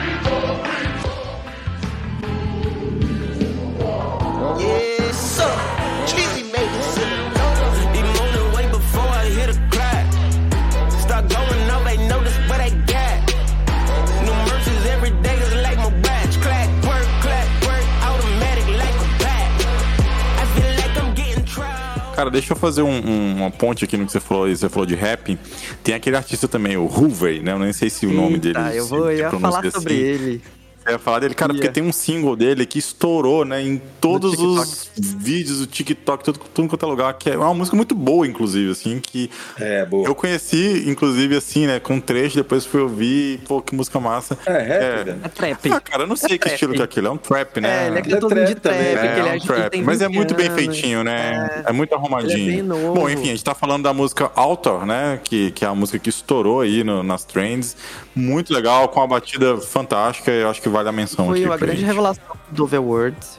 A: Cara, deixa eu fazer um- um- uma ponte aqui no que você falou. Você falou de rap. Tem aquele artista também, o Hoover, né? Eu nem sei se o nome dele.
C: Tá, eu vou
A: pronuncia
C: falar sobre
A: assim.
C: ele.
A: Eu ia falar dele, cara, porque
C: Ia.
A: tem um single dele que estourou, né? Em todos os vídeos do TikTok, tudo, tudo quanto é lugar, que é uma música muito boa, inclusive, assim, que
D: É, boa.
A: eu conheci, inclusive, assim, né, com um trecho, depois fui ouvir, pô, que música massa.
D: É, rap,
A: É.
D: né?
C: É trap.
A: Ah, cara, eu não sei que
C: trap.
A: estilo que é aquilo, é um trap, né?
C: É, ele é
D: Ele é
C: cantor de
D: trap também,
C: que
A: É,
C: ele
A: é
C: é
A: um trap, mas é muito bem feitinho, né? É, muito arrumadinho.
C: Ele é bem novo.
A: Bom, enfim, a gente tá falando da música Author, né? Que, que é a música que estourou aí no- nas trends. Muito legal, com uma batida fantástica. Eu acho que vale a menção
C: Foi
A: aqui.
C: a
A: pra
C: grande
A: gente.
C: revelação do Overworlds,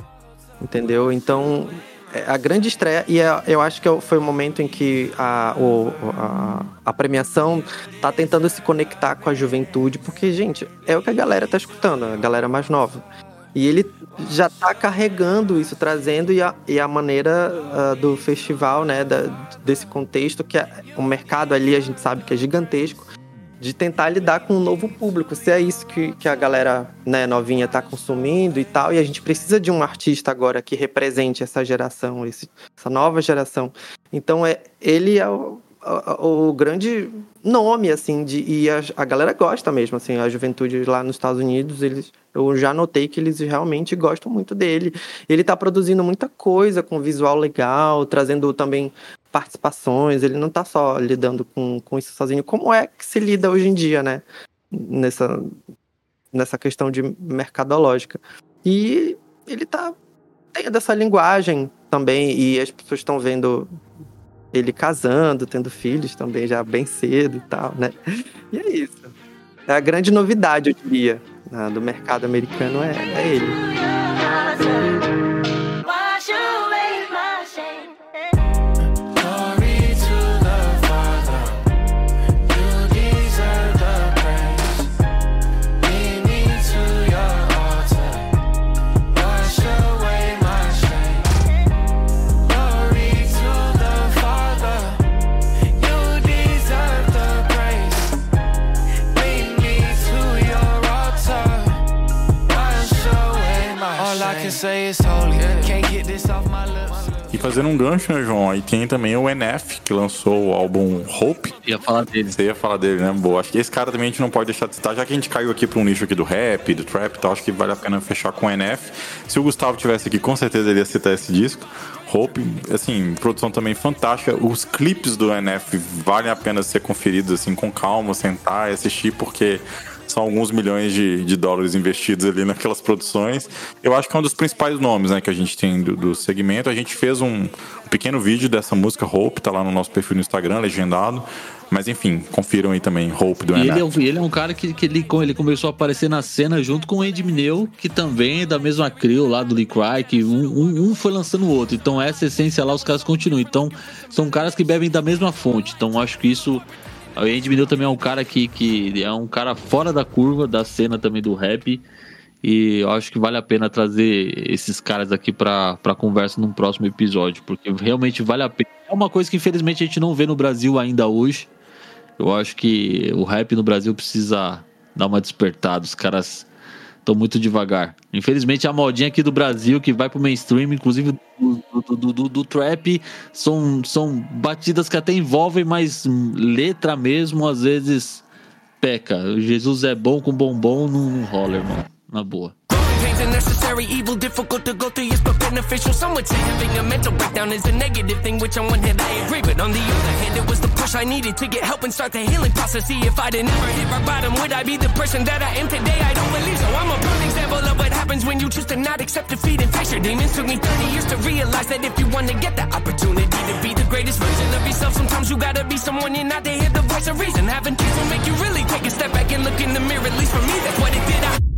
C: entendeu? Então, é a grande estreia, e é- eu acho que foi o momento em que a, o- a, a premiação tá tentando se conectar com a juventude, porque, gente, é o que a galera tá escutando, a galera mais nova. E ele já tá carregando isso, trazendo, e a, e a maneira ah, do festival, né, da- desse contexto, que é, o mercado ali a gente sabe que é gigantesco, de tentar lidar com um novo público. Se é isso que, que a galera né, novinha tá consumindo e tal, e a gente precisa de um artista agora que represente essa geração, esse- essa nova geração. Então é ele é o, o- o grande nome, assim, de, e a, a galera gosta mesmo, assim, a juventude lá nos Estados Unidos, eles, eu já notei que eles realmente gostam muito dele. Ele tá produzindo muita coisa com visual legal, trazendo também participações, ele não tá só lidando com, com isso sozinho, como é que se lida hoje em dia, né? Nessa, nessa questão de mercadológica. E ele tá tendo essa linguagem também, e as pessoas estão vendo ele casando, tendo filhos também já bem cedo e tal, né? E é isso. É a grande novidade, eu diria, né, do mercado americano, é, é ele.
A: E fazendo um gancho, né, João? Aí tem também o NF, que lançou o álbum Hope.
E: Ia falar dele.
A: Você ia falar dele, né? Boa. Acho que esse cara também a gente não pode deixar de citar, já que a gente caiu aqui para um nicho aqui do rap, do trap e tal, acho que vale a pena fechar com o NF. Se o Gustavo tivesse aqui, com certeza ele ia citar esse disco. Hope, assim, produção também fantástica. Os clipes do NF valem a pena ser conferidos, assim, com calma, sentar e assistir, porque são alguns milhões de, de dólares investidos ali naquelas produções. Eu acho que é um dos principais nomes né, que a gente tem do, do segmento. A gente fez um, um pequeno vídeo dessa música Hope, tá lá no nosso perfil no Instagram, legendado. Mas enfim, confiram aí também Hope do
E: E ele é, um, ele é um cara que, que ele, ele começou a aparecer na cena junto com o Andy Mineu, que também é da mesma crew lá do Lee Cry, que um, um, um foi lançando o outro. Então essa essência lá os caras continuam. Então são caras que bebem da mesma fonte. Então acho que isso. O Andy Mineu também é um cara que, que é um cara fora da curva da cena também do rap. E eu acho que vale a pena trazer esses caras aqui pra conversa num próximo episódio, porque realmente vale a pena. É uma coisa que infelizmente a gente não vê no Brasil ainda hoje. Eu acho que o rap no Brasil precisa dar uma despertada. Os caras estão muito devagar. Infelizmente, a modinha aqui do Brasil que vai pro mainstream, inclusive do, do, do- do- trap, são, são batidas que até envolvem, mas letra mesmo, às vezes peca. Jesus é bom com bombom, não rola, irmão. Na boa.
F: Pain's a necessary evil, difficult to go through, yes, but beneficial. Some would say having a mental breakdown is a negative thing, which on one hand I agree, but on the other hand, it was the push I needed to get help and start the healing process. See, if I'd never hit rock bottom, would I be the person that I am today? I don't believe so. I'm a prime example of what happens when when you choose to not accept defeat and face your demons. Took me 30 years to realize that if you want to get the opportunity to be the greatest version of yourself, sometimes you gotta be someone you're not to hear the voice of reason. Having kids will make you really take a step back and look in the mirror. At least for me, that's what it did. I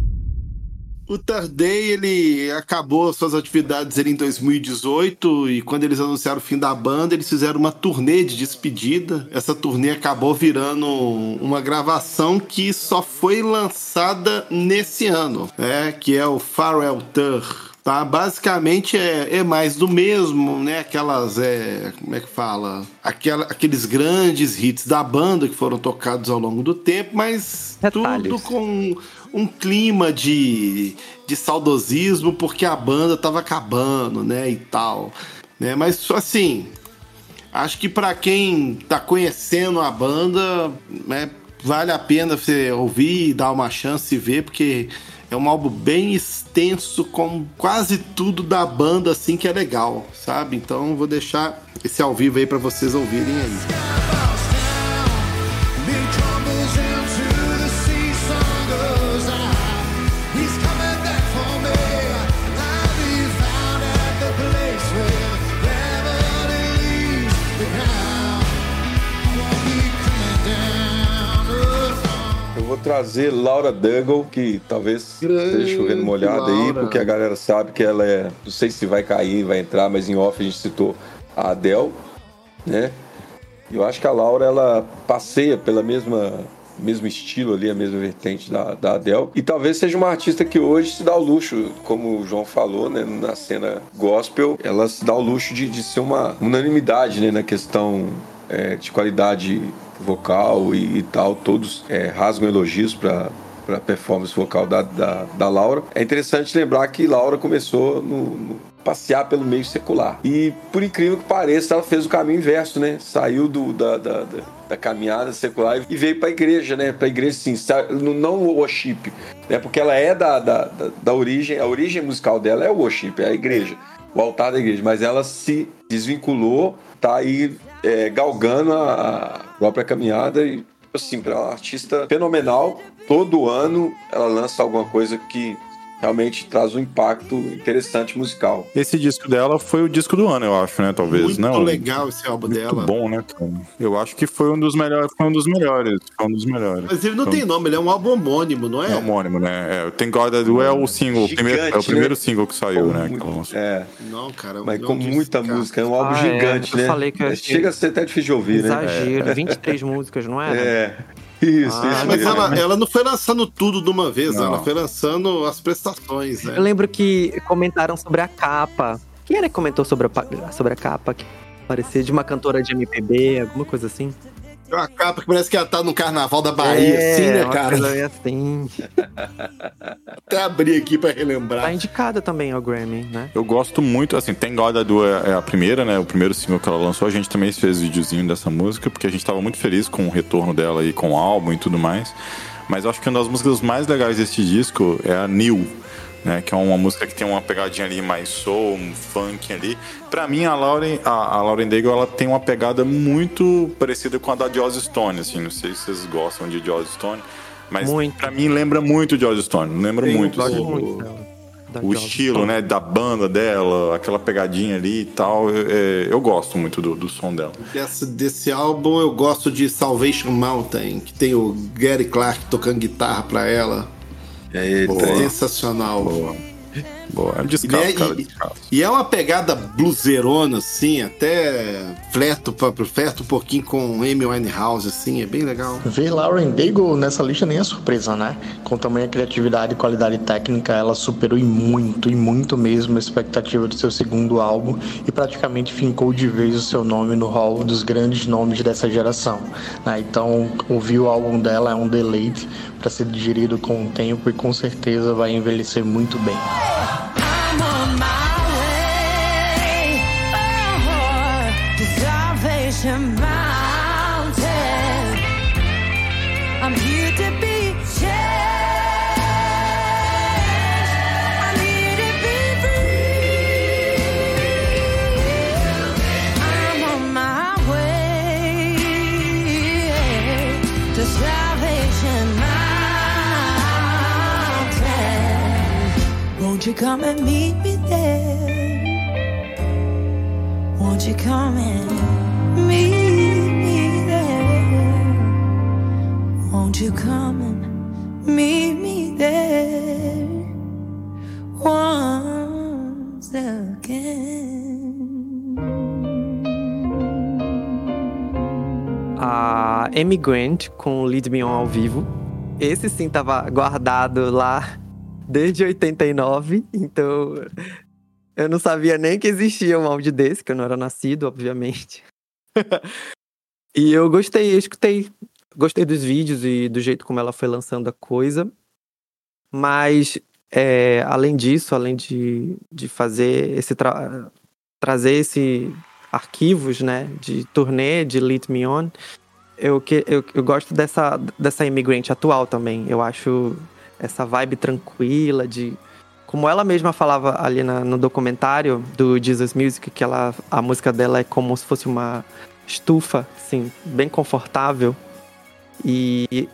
B: O Thursday, ele acabou suas atividades ele em 2018 e quando eles anunciaram o fim da banda, eles fizeram uma turnê de despedida. Essa turnê acabou virando uma gravação que só foi lançada nesse ano, né? Que é o Farewell Tour. Tá, basicamente é, é mais do mesmo, né? Aquelas, é, como é que fala? Aquela, aqueles grandes hits da banda que foram tocados ao longo do tempo, mas tudo com um clima de, de saudosismo porque a banda tava acabando, né, e tal, né? Mas assim, acho que para quem tá conhecendo a banda, né, vale a pena você ouvir dar uma chance e ver porque é um álbum bem extenso com quase tudo da banda assim que é legal, sabe? Então vou deixar esse ao vivo aí para vocês ouvirem aí.
D: Vou trazer Laura Duggle, que talvez
B: Grande
D: esteja chovendo molhada aí, porque a galera sabe que ela é. Não sei se vai cair, vai entrar, mas em off a gente citou a Adele, né? Eu acho que a Laura ela passeia pela mesma mesmo estilo ali, a mesma vertente da, da Adele. E talvez seja uma artista que hoje se dá o luxo, como o João falou, né, na cena gospel, ela se dá o luxo de, de ser uma unanimidade né, na questão é, de qualidade vocal e, e tal. Todos é, rasgam elogios para para performance vocal da, da, da Laura. É interessante lembrar que Laura começou no, no passear pelo meio secular. E, por incrível que pareça, ela fez o caminho inverso, né? Saiu do, da, da, da, da caminhada secular e veio para a igreja, né? Para a igreja, sim, não o worship, né? Porque ela é da, da, da, da origem, a origem musical dela é o worship, é a igreja, o altar da igreja, mas ela se desvinculou, tá aí é, galgando a, própria caminhada e, assim, para uma artista fenomenal, todo ano ela lança alguma coisa que realmente traz um impacto interessante musical.
A: Esse disco dela foi o disco do ano, eu acho, né? Talvez,
B: Muito
A: não?
B: legal esse álbum
A: Muito
B: dela.
A: bom, né? cara? Eu acho que foi um dos melhores, foi um dos melhores, foi um dos melhores.
B: Mas ele não
A: Foi um-
B: tem nome, ele é um álbum homônimo, não é?
A: É homônimo, né? É, Tem God That Do é o single,
D: Gigante,
A: primeiro, é o primeiro
D: né?
A: single que saiu, né?
D: Muito- é,
B: Não, cara.
D: mas
B: não
D: com muita
B: cara.
D: música, é um álbum
C: Ah, é,
D: gigante,
C: eu
D: né?
C: falei que eu
D: É,
C: achei-
D: Chega a ser até difícil de ouvir, né?
C: Exagero, 23 músicas, não é?
D: É. Isso,
C: Ah,
D: isso
B: Mas ela, ela não foi lançando tudo de uma vez,
A: Não.
B: ela foi lançando as prestações, né?
C: Eu lembro que comentaram sobre a capa. Quem era que comentou sobre a, sobre a capa? Que parecia de uma cantora de MPB, alguma coisa assim.
B: Tem uma capa que parece que ela tá no carnaval da Bahia,
C: é,
B: assim, né, cara?
C: coisa meio assim.
B: Até abrir aqui pra
C: Tá
B: relembrar.
C: indicada também ao Grammy, né?
A: Eu gosto muito, assim, Tem God Do é é a primeira, né? O primeiro single que ela lançou. A gente também fez videozinho dessa música, porque a gente tava muito feliz com o retorno dela aí com o álbum e tudo mais. Mas eu acho que uma das músicas mais legais desse disco é a New, né? Que é uma música que tem uma pegadinha ali mais soul, um funk ali. Pra mim, a Lauren, a, a Lauren Daigle, ela tem uma pegada muito parecida com a da Joss Stone, assim. Não sei se vocês gostam de Joss Stone. Mas pra mim lembra muito Joss Stone, lembra muito. assim.
C: Muito
A: O
C: Joss
A: estilo,
C: Stone.
A: né, da banda dela, aquela pegadinha ali e tal, é, eu gosto muito do, do som dela.
B: Desse, desse álbum eu gosto de Salvation Mountain, que tem o Gary Clark tocando guitarra pra ela.
D: Eita, hein?
B: Sensacional.
A: Boa. Boa. É um
B: E,
A: descaso,
B: né,
A: cara,
B: e-
A: descaso.
B: e é uma pegada bluseirona, assim, até flerto, pra- flerto um pouquinho com Amy Winehouse, assim, é bem legal.
G: Ver Lauren Daigle nessa lista nem é surpresa, né? Com tamanha criatividade e qualidade técnica, ela superou em muito, e muito mesmo a expectativa do seu segundo álbum e praticamente fincou de vez o seu nome no hall dos grandes nomes dessa geração. né? Então, ouvir o álbum dela é um deleite para ser digerido com o tempo e com certeza vai envelhecer muito bem.
J: I'm on my Won't you come and meet me there? Won't you come and meet me there? Won't you come and meet me there once again?
C: A Amy Grant com Lead Me On ao vivo. Esse sim tava guardado lá desde 89, então eu não sabia nem que existia um áudio desse, que eu não era nascido, obviamente. e eu gostei, eu escutei. Gostei dos vídeos e do jeito como ela foi lançando a coisa. Mas, é, além disso, além de, de fazer esse. tra- trazer esse arquivos, né, de turnê de Lead Me On, eu, eu, eu gosto dessa, dessa imigrante atual também. Eu acho essa vibe tranquila de. Como ela mesma falava ali na- no documentário do Jesus Music, que ela, a música dela é como se fosse uma estufa, assim, bem confortável. E,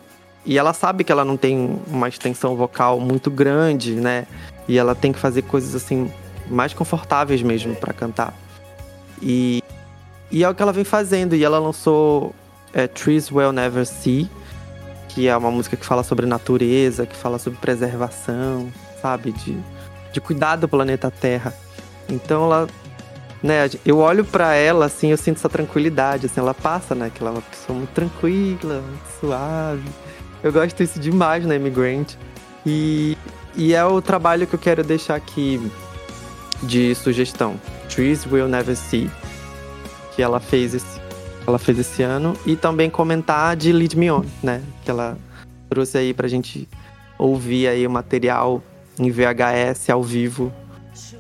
C: e ela sabe que ela não tem uma extensão vocal muito grande, né? E ela tem que fazer coisas assim mais confortáveis mesmo pra cantar. E, e é o que ela vem fazendo. E ela lançou é, Trees Will Never See, que é uma música que fala sobre natureza, que fala sobre preservação, sabe? De, de cuidar do planeta Terra. Então ela. Né, eu olho pra ela, assim, eu sinto essa tranquilidade, assim, ela passa, né? Que ela é uma pessoa muito tranquila, muito suave. Eu gosto disso demais na Immigrant. E, e é o trabalho que eu quero deixar aqui de sugestão. Trees Will Never See, que ela fez esse, ela fez esse ano. E também comentar de Lead Me On, né? Que ela trouxe aí pra gente ouvir aí o material em VHS ao vivo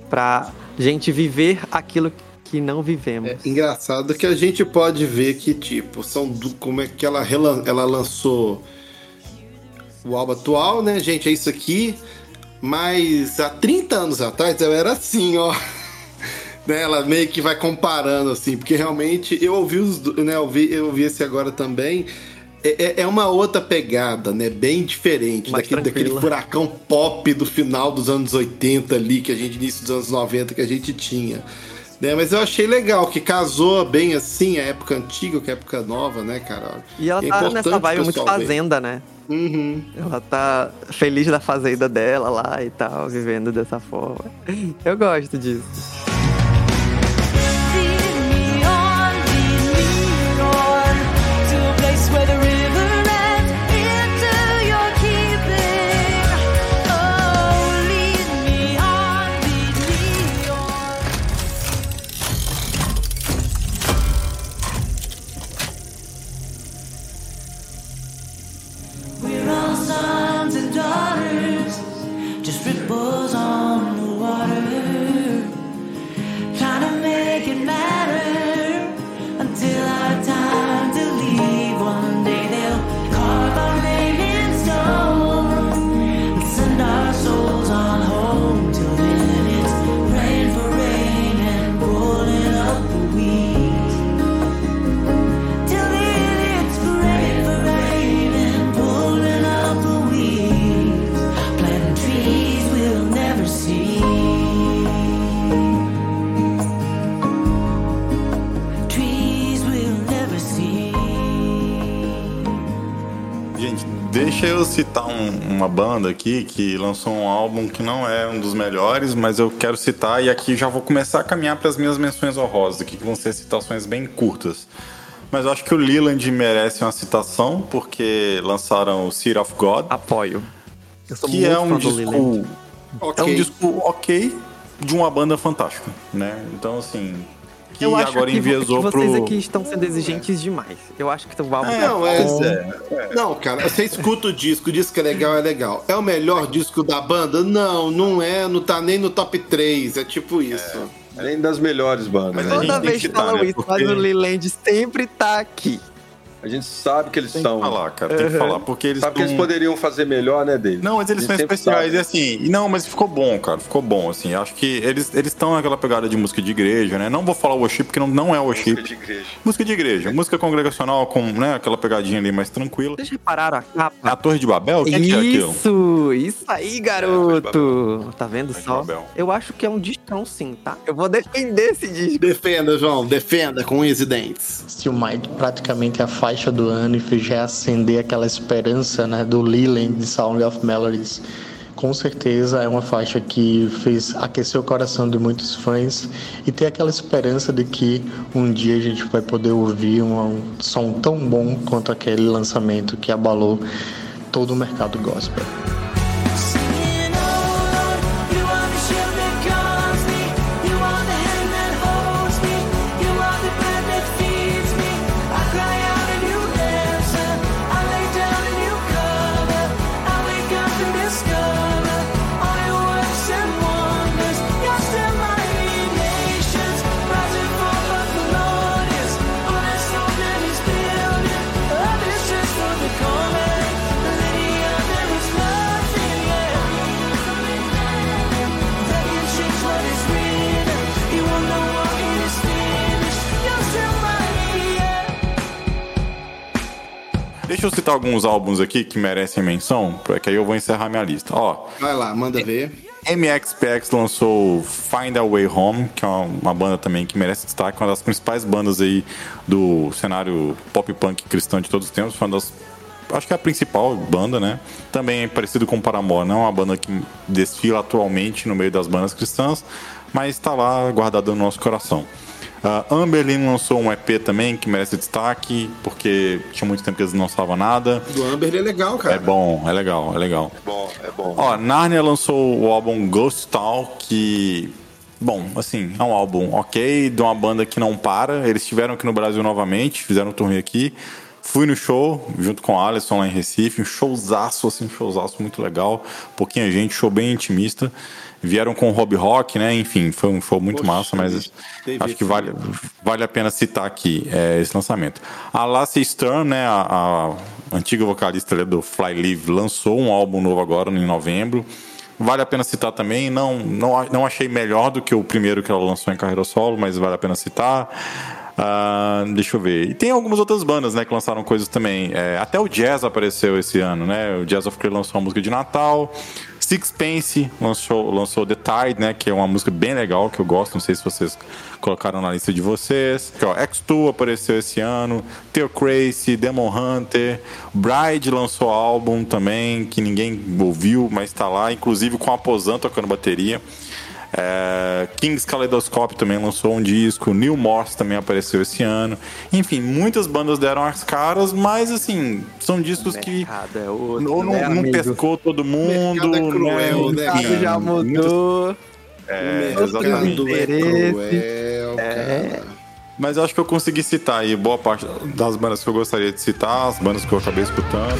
C: pra gente viver aquilo que não vivemos.
B: É engraçado que a gente pode ver que, tipo, são do, como é que ela, ela lançou o álbum atual, né, gente? É isso aqui. Mas há 30 anos atrás eu era assim, ó. Né, ela meio que vai comparando, assim, porque realmente eu ouvi os. Né, eu, ouvi, eu ouvi esse agora também. É, é- é uma outra pegada, né? Bem diferente daquele, daquele furacão pop do final dos anos 80 ali, que a gente, início dos anos 90 que a gente tinha. Né, mas eu achei legal que casou bem assim a época antiga com a época nova, né, cara?
C: E ela
B: É
C: tá nessa vibe muito
B: pessoal ver.
C: fazenda, né?
B: Uhum.
C: Ela tá feliz da fazenda dela lá e tal, vivendo dessa forma. Eu gosto disso.
A: Deixa eu citar um- uma banda aqui que lançou um álbum que não é um dos melhores, mas eu quero citar e aqui já vou começar a caminhar para as minhas menções honrosas aqui, que vão ser citações bem curtas. Mas eu acho que o Leland merece uma citação, porque lançaram o City of God,
C: Apoio. Eu sou
A: que
C: muito
A: é um disco.
C: Leland.
A: É um disco ok de uma banda fantástica, né? Então, assim. Que
C: Eu acho
A: agora
C: que,
A: enviesou
C: que vocês
A: pro.
C: aqui estão sendo exigentes demais. Eu acho que o álbum
B: Não, é,
A: é.
B: Não, cara, você escuta o disco, o disco é legal, é legal. É o melhor disco da banda? Não, não é, não tá nem no top 3, é tipo isso.
D: Além das melhores bandas.
A: Mas
D: né?
C: Toda vez
A: que
C: falam
A: né?
C: isso,
A: Porque-
C: mas o Leland sempre tá aqui.
D: A gente sabe que eles
A: Tem
D: são.
A: que falar, cara, tem que falar. Porque eles
D: Sabe que eles
A: tão-
D: poderiam fazer melhor, né, David?
A: Não, mas eles são especiais,
D: sabe.
A: e assim, e não, mas ficou bom, cara, ficou bom, assim, acho que eles eles estão naquela pegada de música de igreja, né, não vou falar worship, porque não, não é worship,
D: Música de igreja.
A: música de igreja, música congregacional com, né, aquela pegadinha ali mais tranquila.
C: Vocês repararam a capa?
A: A Torre de Babel, o que, que é aquilo?
C: Isso, isso aí, garoto. Tá vendo
A: Torre de
C: só?
A: Babel.
C: Eu acho que é um discão sim, tá? Eu vou defender esse disco.
B: Defenda, João, defenda com unhas e dentes.
G: Steel Might praticamente é a faixa do ano e fez reacender aquela esperança né, do Leland de Sound of Melodies. Com certeza é uma faixa que fez aquecer o coração de muitos fãs e ter aquela esperança de que um dia a gente vai poder ouvir um som tão bom quanto aquele lançamento que abalou todo o mercado gospel.
A: Deixa eu citar alguns álbuns aqui que merecem menção, porque aí eu vou encerrar minha lista. Ó,
B: Vai lá, manda ver.
A: MXPX lançou Find a Way Home, que é uma, banda também que merece destaque, uma das principais bandas aí do cenário pop punk cristão de todos os tempos, foi uma das acho que é a principal banda, né? Também é parecido com Paramore, não é uma banda que desfila atualmente no meio das bandas cristãs, mas está lá guardada no nosso coração. A Amberlin lançou um EP também que merece destaque, porque tinha muito tempo que eles não lançavam nada.
B: Do Amber ele é legal, cara.
A: É bom, é legal, é legal.
D: É bom, é bom.
A: Ó, Narnia lançou o álbum Ghost Town, que. Bom, assim, é um álbum ok, de uma banda que não para. Eles estiveram aqui no Brasil novamente, fizeram um turnê aqui. Fui no show, junto com a Alisson lá em Recife, um showzaço, assim, um showzaço muito legal. Pouquinha gente, show bem intimista. Vieram com o Rob Rock, né? Enfim, foi um show muito
B: Poxa,
A: massa, mas acho que vale, vale a pena citar aqui é, esse lançamento. A Lassie Stern, né, a, a antiga vocalista ali do Fly Live, lançou um álbum novo agora em novembro. Vale a pena citar também. Não, não, não achei melhor do que o primeiro que ela lançou em carreira solo, mas vale a pena citar. Ah, deixa eu ver. E tem algumas outras bandas, né, que lançaram coisas também. É, até o Jazz apareceu esse ano, né? O Jazz of Clear lançou uma música de Natal. Sixpence lançou, lançou The Tide, né? Que é uma música bem legal que eu gosto. Não sei se vocês colocaram na lista de vocês. Aqui, ó, X2 apareceu esse ano. Theocracy, Demon Hunter. Bride lançou álbum também, que ninguém ouviu, mas tá lá. Inclusive com a Posan tocando bateria. É, King's Kaleidoscope também lançou um disco, Neil Morse também apareceu esse ano. Enfim, muitas bandas deram as caras, mas assim, são discos que
C: é outro,
A: ou não,
C: né,
A: não pescou todo mundo.
B: Mercado é cruel, né,
A: Enfim,
C: O mercado já
A: muitas-
C: mudou.
A: É,
B: o
A: exatamente.
B: mercado é cruel, cara.
A: Mas eu acho que eu consegui citar aí boa parte das bandas que eu gostaria de citar, as bandas que eu acabei escutando.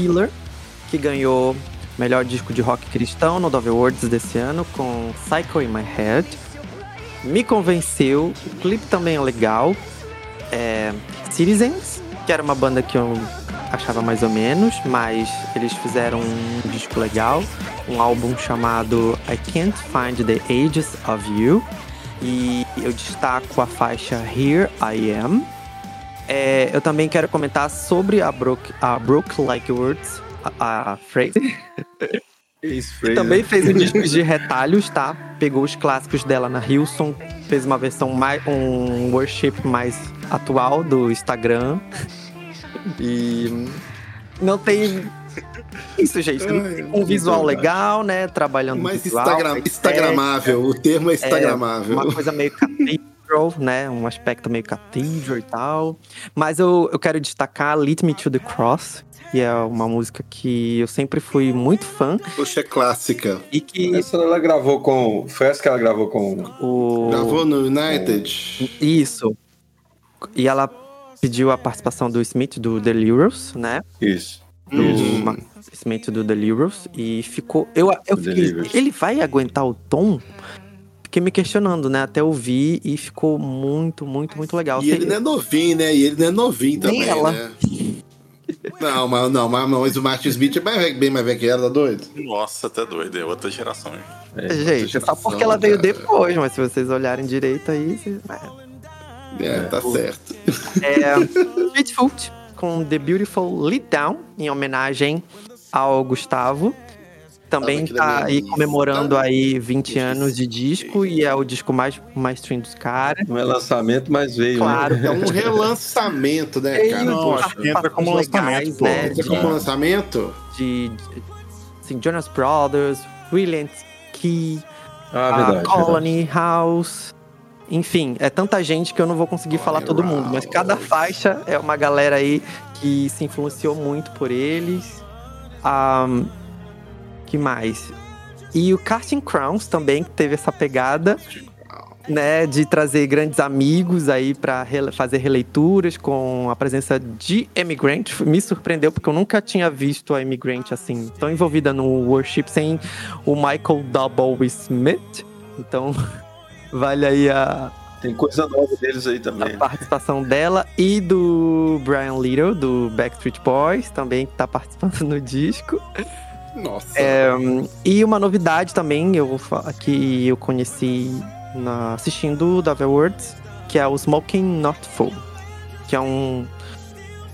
C: Killer, que ganhou melhor disco de rock cristão no Dove Awards desse ano com Psycho in My Head. Me convenceu, o clipe também é legal. É, Citizens, que era uma banda que eu achava mais ou menos, mas eles fizeram um disco legal, um álbum chamado I Can't Find the Ages of You. E eu destaco a faixa Here I Am, é, eu também quero comentar sobre a Brooke, a Brooke Like Words, a, a Fraser. E também fez um disco de retalhos, tá? Pegou os clássicos dela na Hilson, fez uma versão mais. um worship mais atual do Instagram. E não tem. Isso, gente. Um visual legal, né? Trabalhando
B: Mas
C: visual,
B: Instagram, Instagramável, o termo é Instagramável.
C: uma coisa meio cathedral, né? Um aspecto meio cathedral e tal. Mas eu, eu quero destacar Lead Me to the Cross, que é uma música que eu sempre fui muito fã
B: Poxa, é clássica.
C: e que
D: Essa ela gravou com. Foi essa que ela gravou com.
C: o
B: Gravou no United.
C: isso. E ela pediu a participação do Smith do The Lyros, né?
D: Isso.
C: do
B: Hum.
C: Mark Smith do The Lyros e ficou. Eu, eu fiquei, ele vai aguentar o tom? Fiquei me questionando, né? Até ouvir e ficou muito, muito, muito legal.
B: E ele não é novinho, né? E ele não é novinho
C: Nem
B: também,
C: ela.
B: né? Não, mas, não, mas, mas o Martin Smith é mais bem mais velho que ela, tá doido?
A: Nossa, até doido, é outra geração. hein?
D: É,
C: Gente, só
B: geração,
C: porque ela veio
B: cara.
C: depois, mas se vocês olharem direito aí, vocês...
B: É, tá certo.
C: É, Streetfoot com The Beautiful Lead Down, em homenagem ao Gustavo. Também tá aí
B: lista.
C: comemorando aí 20 anos de disco e é o disco mais, mais stream dos caras.
D: Não é lançamento, mas veio.
C: Claro.
D: Né?
B: É um relançamento, né, cara?
A: Não, acho que entra como lançamento, pô.
C: né,
B: Você
C: de-
B: comprou o lançamento?
C: de, de assim, Jonas Brothers, Brilliant Key,
D: Ah, verdade. verdade.
C: Colony House. Enfim, é tanta gente que eu não vou conseguir falar todo mundo, mas cada faixa é uma galera aí que se influenciou muito por eles. Ahn, que mais? E o Casting Crowns também, que teve essa pegada, né, de trazer grandes amigos aí pra rele- fazer releituras com a presença de Amy Grant. Me surpreendeu porque eu nunca tinha visto a Amy Grant assim, tão envolvida no worship sem o Michael Double Smith. Então, vale aí a,
D: Tem coisa nova deles aí
C: a
D: também.
C: participação dela e do Brian Little, do Backstreet Boys, também que tá participando no disco.
B: Nossa.
C: É, e uma novidade também eu, que eu conheci na, assistindo The Words, que é o Smoking Not Full. Que é um.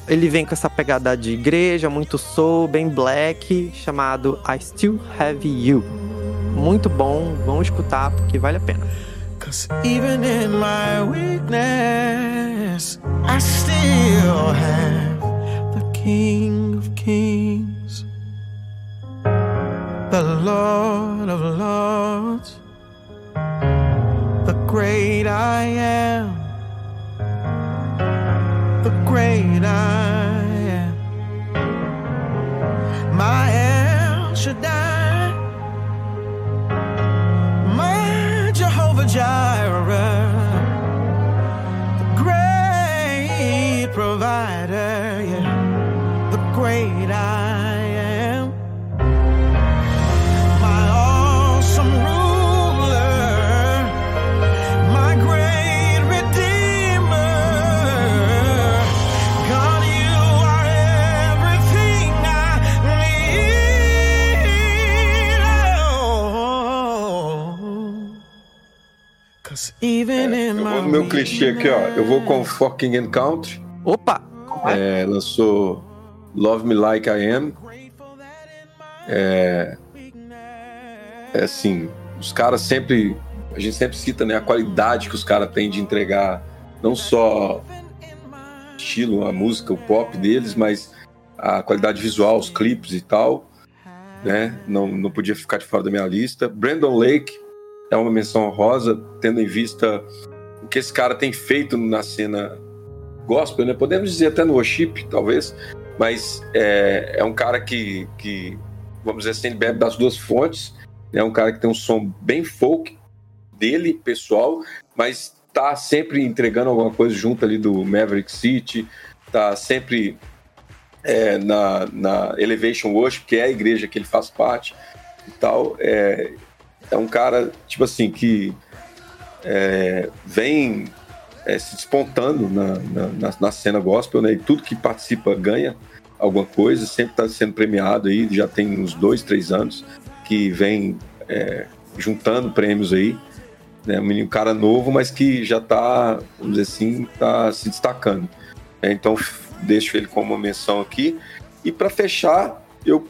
C: Ele vem com essa pegada de igreja, muito soul, bem black, chamado I Still Have You. Muito bom, vão escutar porque vale a pena.
I: Cause even in my weakness, I still have the King of Kings, the Lord of Lords, the great I am, the great I am, my El Shaddai. My Jehovah Jireh, the great provider, yeah, the great I even
D: Eu vou no meu clichê aqui, ó. Eu vou com Fucking and Country.
C: Opa!
D: É, lançou Love Me Like I Am. É, é assim, os caras sempre. A gente sempre cita né, a qualidade que os caras têm de entregar não só estilo, a música, o pop deles, mas a qualidade visual, os clipes e tal. Né? Não, não podia ficar de fora da minha lista. Brandon Lake é uma menção honrosa, tendo em vista o que esse cara tem feito na cena gospel, né? Podemos dizer até no worship, talvez, mas é, é um cara que, que, vamos dizer assim, ele bebe das duas fontes. É um cara que tem um som bem folk dele, pessoal, mas tá sempre entregando alguma coisa junto ali do Maverick City, tá sempre é, na, na Elevation Worship, que é a igreja que ele faz parte e tal. É, é um cara, tipo assim, que é, vem é, se despontando na, na, na- na cena gospel, né? E tudo que participa ganha alguma coisa, sempre está sendo premiado aí, já tem uns dois, três anos que vem é, juntando prêmios aí. Né? Um menino cara novo, mas que já está, vamos dizer assim, tá se destacando. É, então deixo ele como uma menção aqui. E para fechar, eu,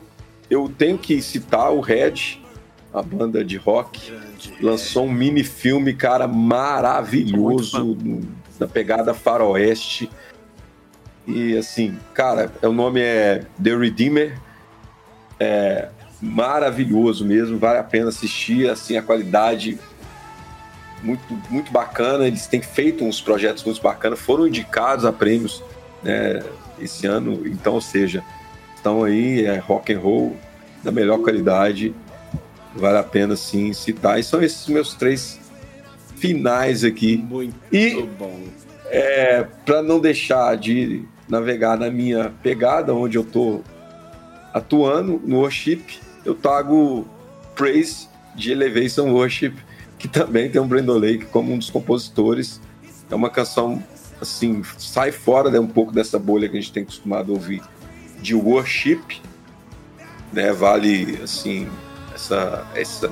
D: eu tenho que citar o Red, a banda de rock, lançou um mini filme, cara, maravilhoso, na pegada faroeste. E assim, cara, o nome é The Redeemer. É maravilhoso mesmo, vale a pena assistir, assim, a qualidade muito, muito bacana. Eles têm feito uns projetos muito bacanas, foram indicados a prêmios né, esse ano. Então, ou seja, estão aí, é rock and roll da melhor qualidade. Vale a pena sim citar. E são esses meus três finais aqui.
B: Muito
D: E-
B: bom.
D: É, para não deixar de navegar na minha pegada, onde eu tô atuando no worship, eu trago Praise de Elevation Worship, que também tem o Brandon Lake como um dos compositores. É uma canção assim, sai fora né, um pouco dessa bolha que a gente tem acostumado a ouvir de worship, né? Vale assim essa essa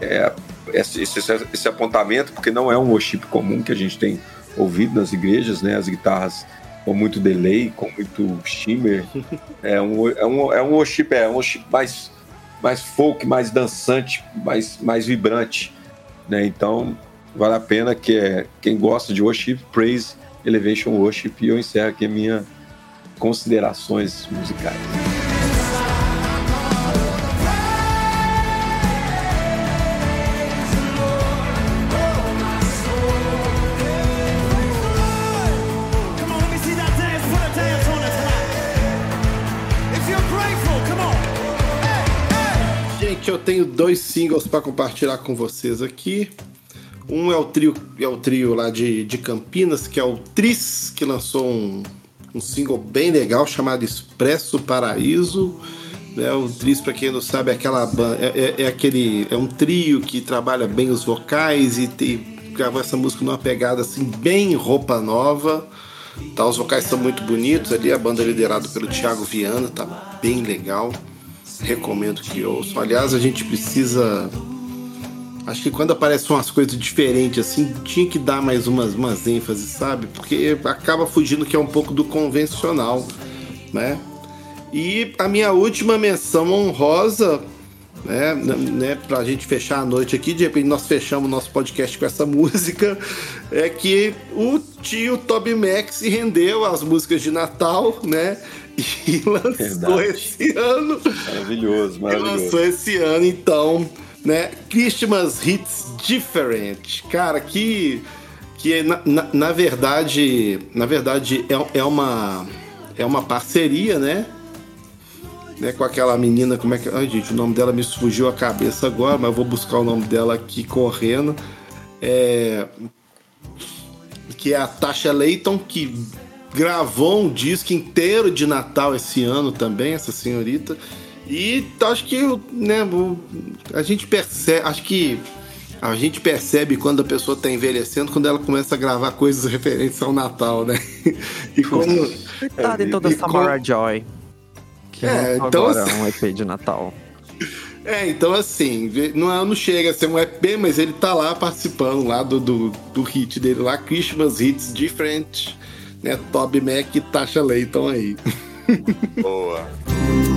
D: é, esse, esse, esse apontamento, porque não é um worship comum que a gente tem ouvido nas igrejas, né? As guitarras com muito delay, com muito shimmer. É um, é um, é um worship, é um worship mais, mais folk, mais dançante, mais, mais vibrante, né? Então, vale a pena que é, quem gosta de worship, praise, elevation worship, e eu encerro aqui a minha considerações musicais.
B: Tenho dois singles para compartilhar com vocês aqui. Um é o trio, é o trio lá de, de Campinas, que é o Tris, que lançou um, um single bem legal chamado Expresso Paraíso. Né, o Tris, para quem não sabe, é aquela é, é- é aquele é um trio que trabalha bem os vocais e tem, gravou essa música numa pegada assim bem roupa nova. Tá, os vocais são muito bonitos ali, a banda é liderada pelo Thiago Viana, tá bem legal. Recomendo que ouçam. Aliás, a gente precisa. Acho que quando aparecem umas coisas diferentes assim, tinha que dar mais umas, umas ênfases, sabe? Porque acaba fugindo que é um pouco do convencional, né? E a minha última menção honrosa, né, né, pra gente fechar a noite aqui, de repente nós fechamos nosso podcast com essa música, é que o tio Toby Max se rendeu às músicas de Natal, né? E lançou
D: Verdade.
B: esse ano
D: Maravilhoso, maravilhoso.
B: lançou esse ano, então, né? Christmas Hits Different. Cara, que. Que na, na, na verdade. Na verdade, é, é uma. É uma parceria, né? né? Com aquela menina, como é que. Ai, gente, o nome dela me fugiu a cabeça agora, mas eu vou buscar o nome dela aqui correndo. É. Que é a Tasha Layton, que gravou um disco inteiro de Natal esse ano também, essa senhorita. E acho que né, a gente percebe, acho que a gente percebe quando a pessoa está envelhecendo, quando ela começa a gravar coisas referentes ao Natal, né? E como
C: Coitada então da
B: E com-
C: Samara Joy. Que
B: É, então
C: agora
B: assim-
C: um EP de Natal.
B: É, então assim, não, é- não chega a ser um EP, mas ele tá lá participando lá do, do, do hit dele lá, Christmas Hits Different, né? Toby Mac e Tasha Layton aí.
A: Boa.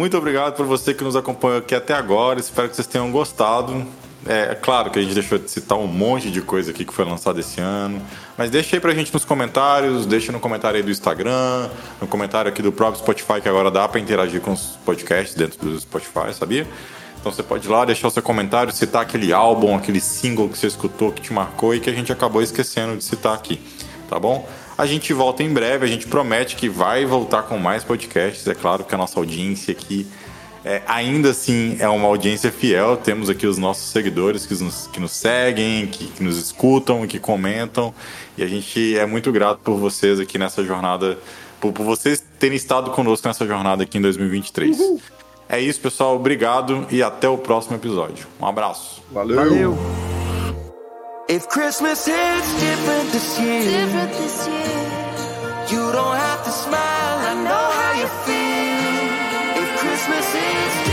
A: Muito obrigado por você que nos acompanhou aqui até agora. Espero que vocês tenham gostado. É, é claro que a gente deixou de citar um monte de coisa aqui que foi lançada esse ano. Mas deixa aí pra gente nos comentários, deixa no comentário aí do Instagram, no comentário aqui do próprio Spotify, que agora dá pra interagir com os podcasts dentro do Spotify, sabia? Então você pode ir lá, deixar o seu comentário, citar aquele álbum, aquele single que você escutou, que te marcou e que a gente acabou esquecendo de citar aqui, tá bom? A gente volta em breve, a gente promete que vai voltar com mais podcasts. É claro que a nossa audiência aqui é, ainda assim é uma audiência fiel. Temos aqui os nossos seguidores que nos, que nos seguem, que, que nos escutam, que comentam. E a gente é muito grato por vocês aqui nessa jornada, por, por vocês terem estado conosco nessa jornada aqui em 2023. É isso, pessoal. Obrigado e até o próximo episódio. Um abraço.
D: Valeu.
C: Valeu!
J: If Christmas hits different this year,
K: Different this year.
J: you don't have to smile. I know how you feel. If Christmas is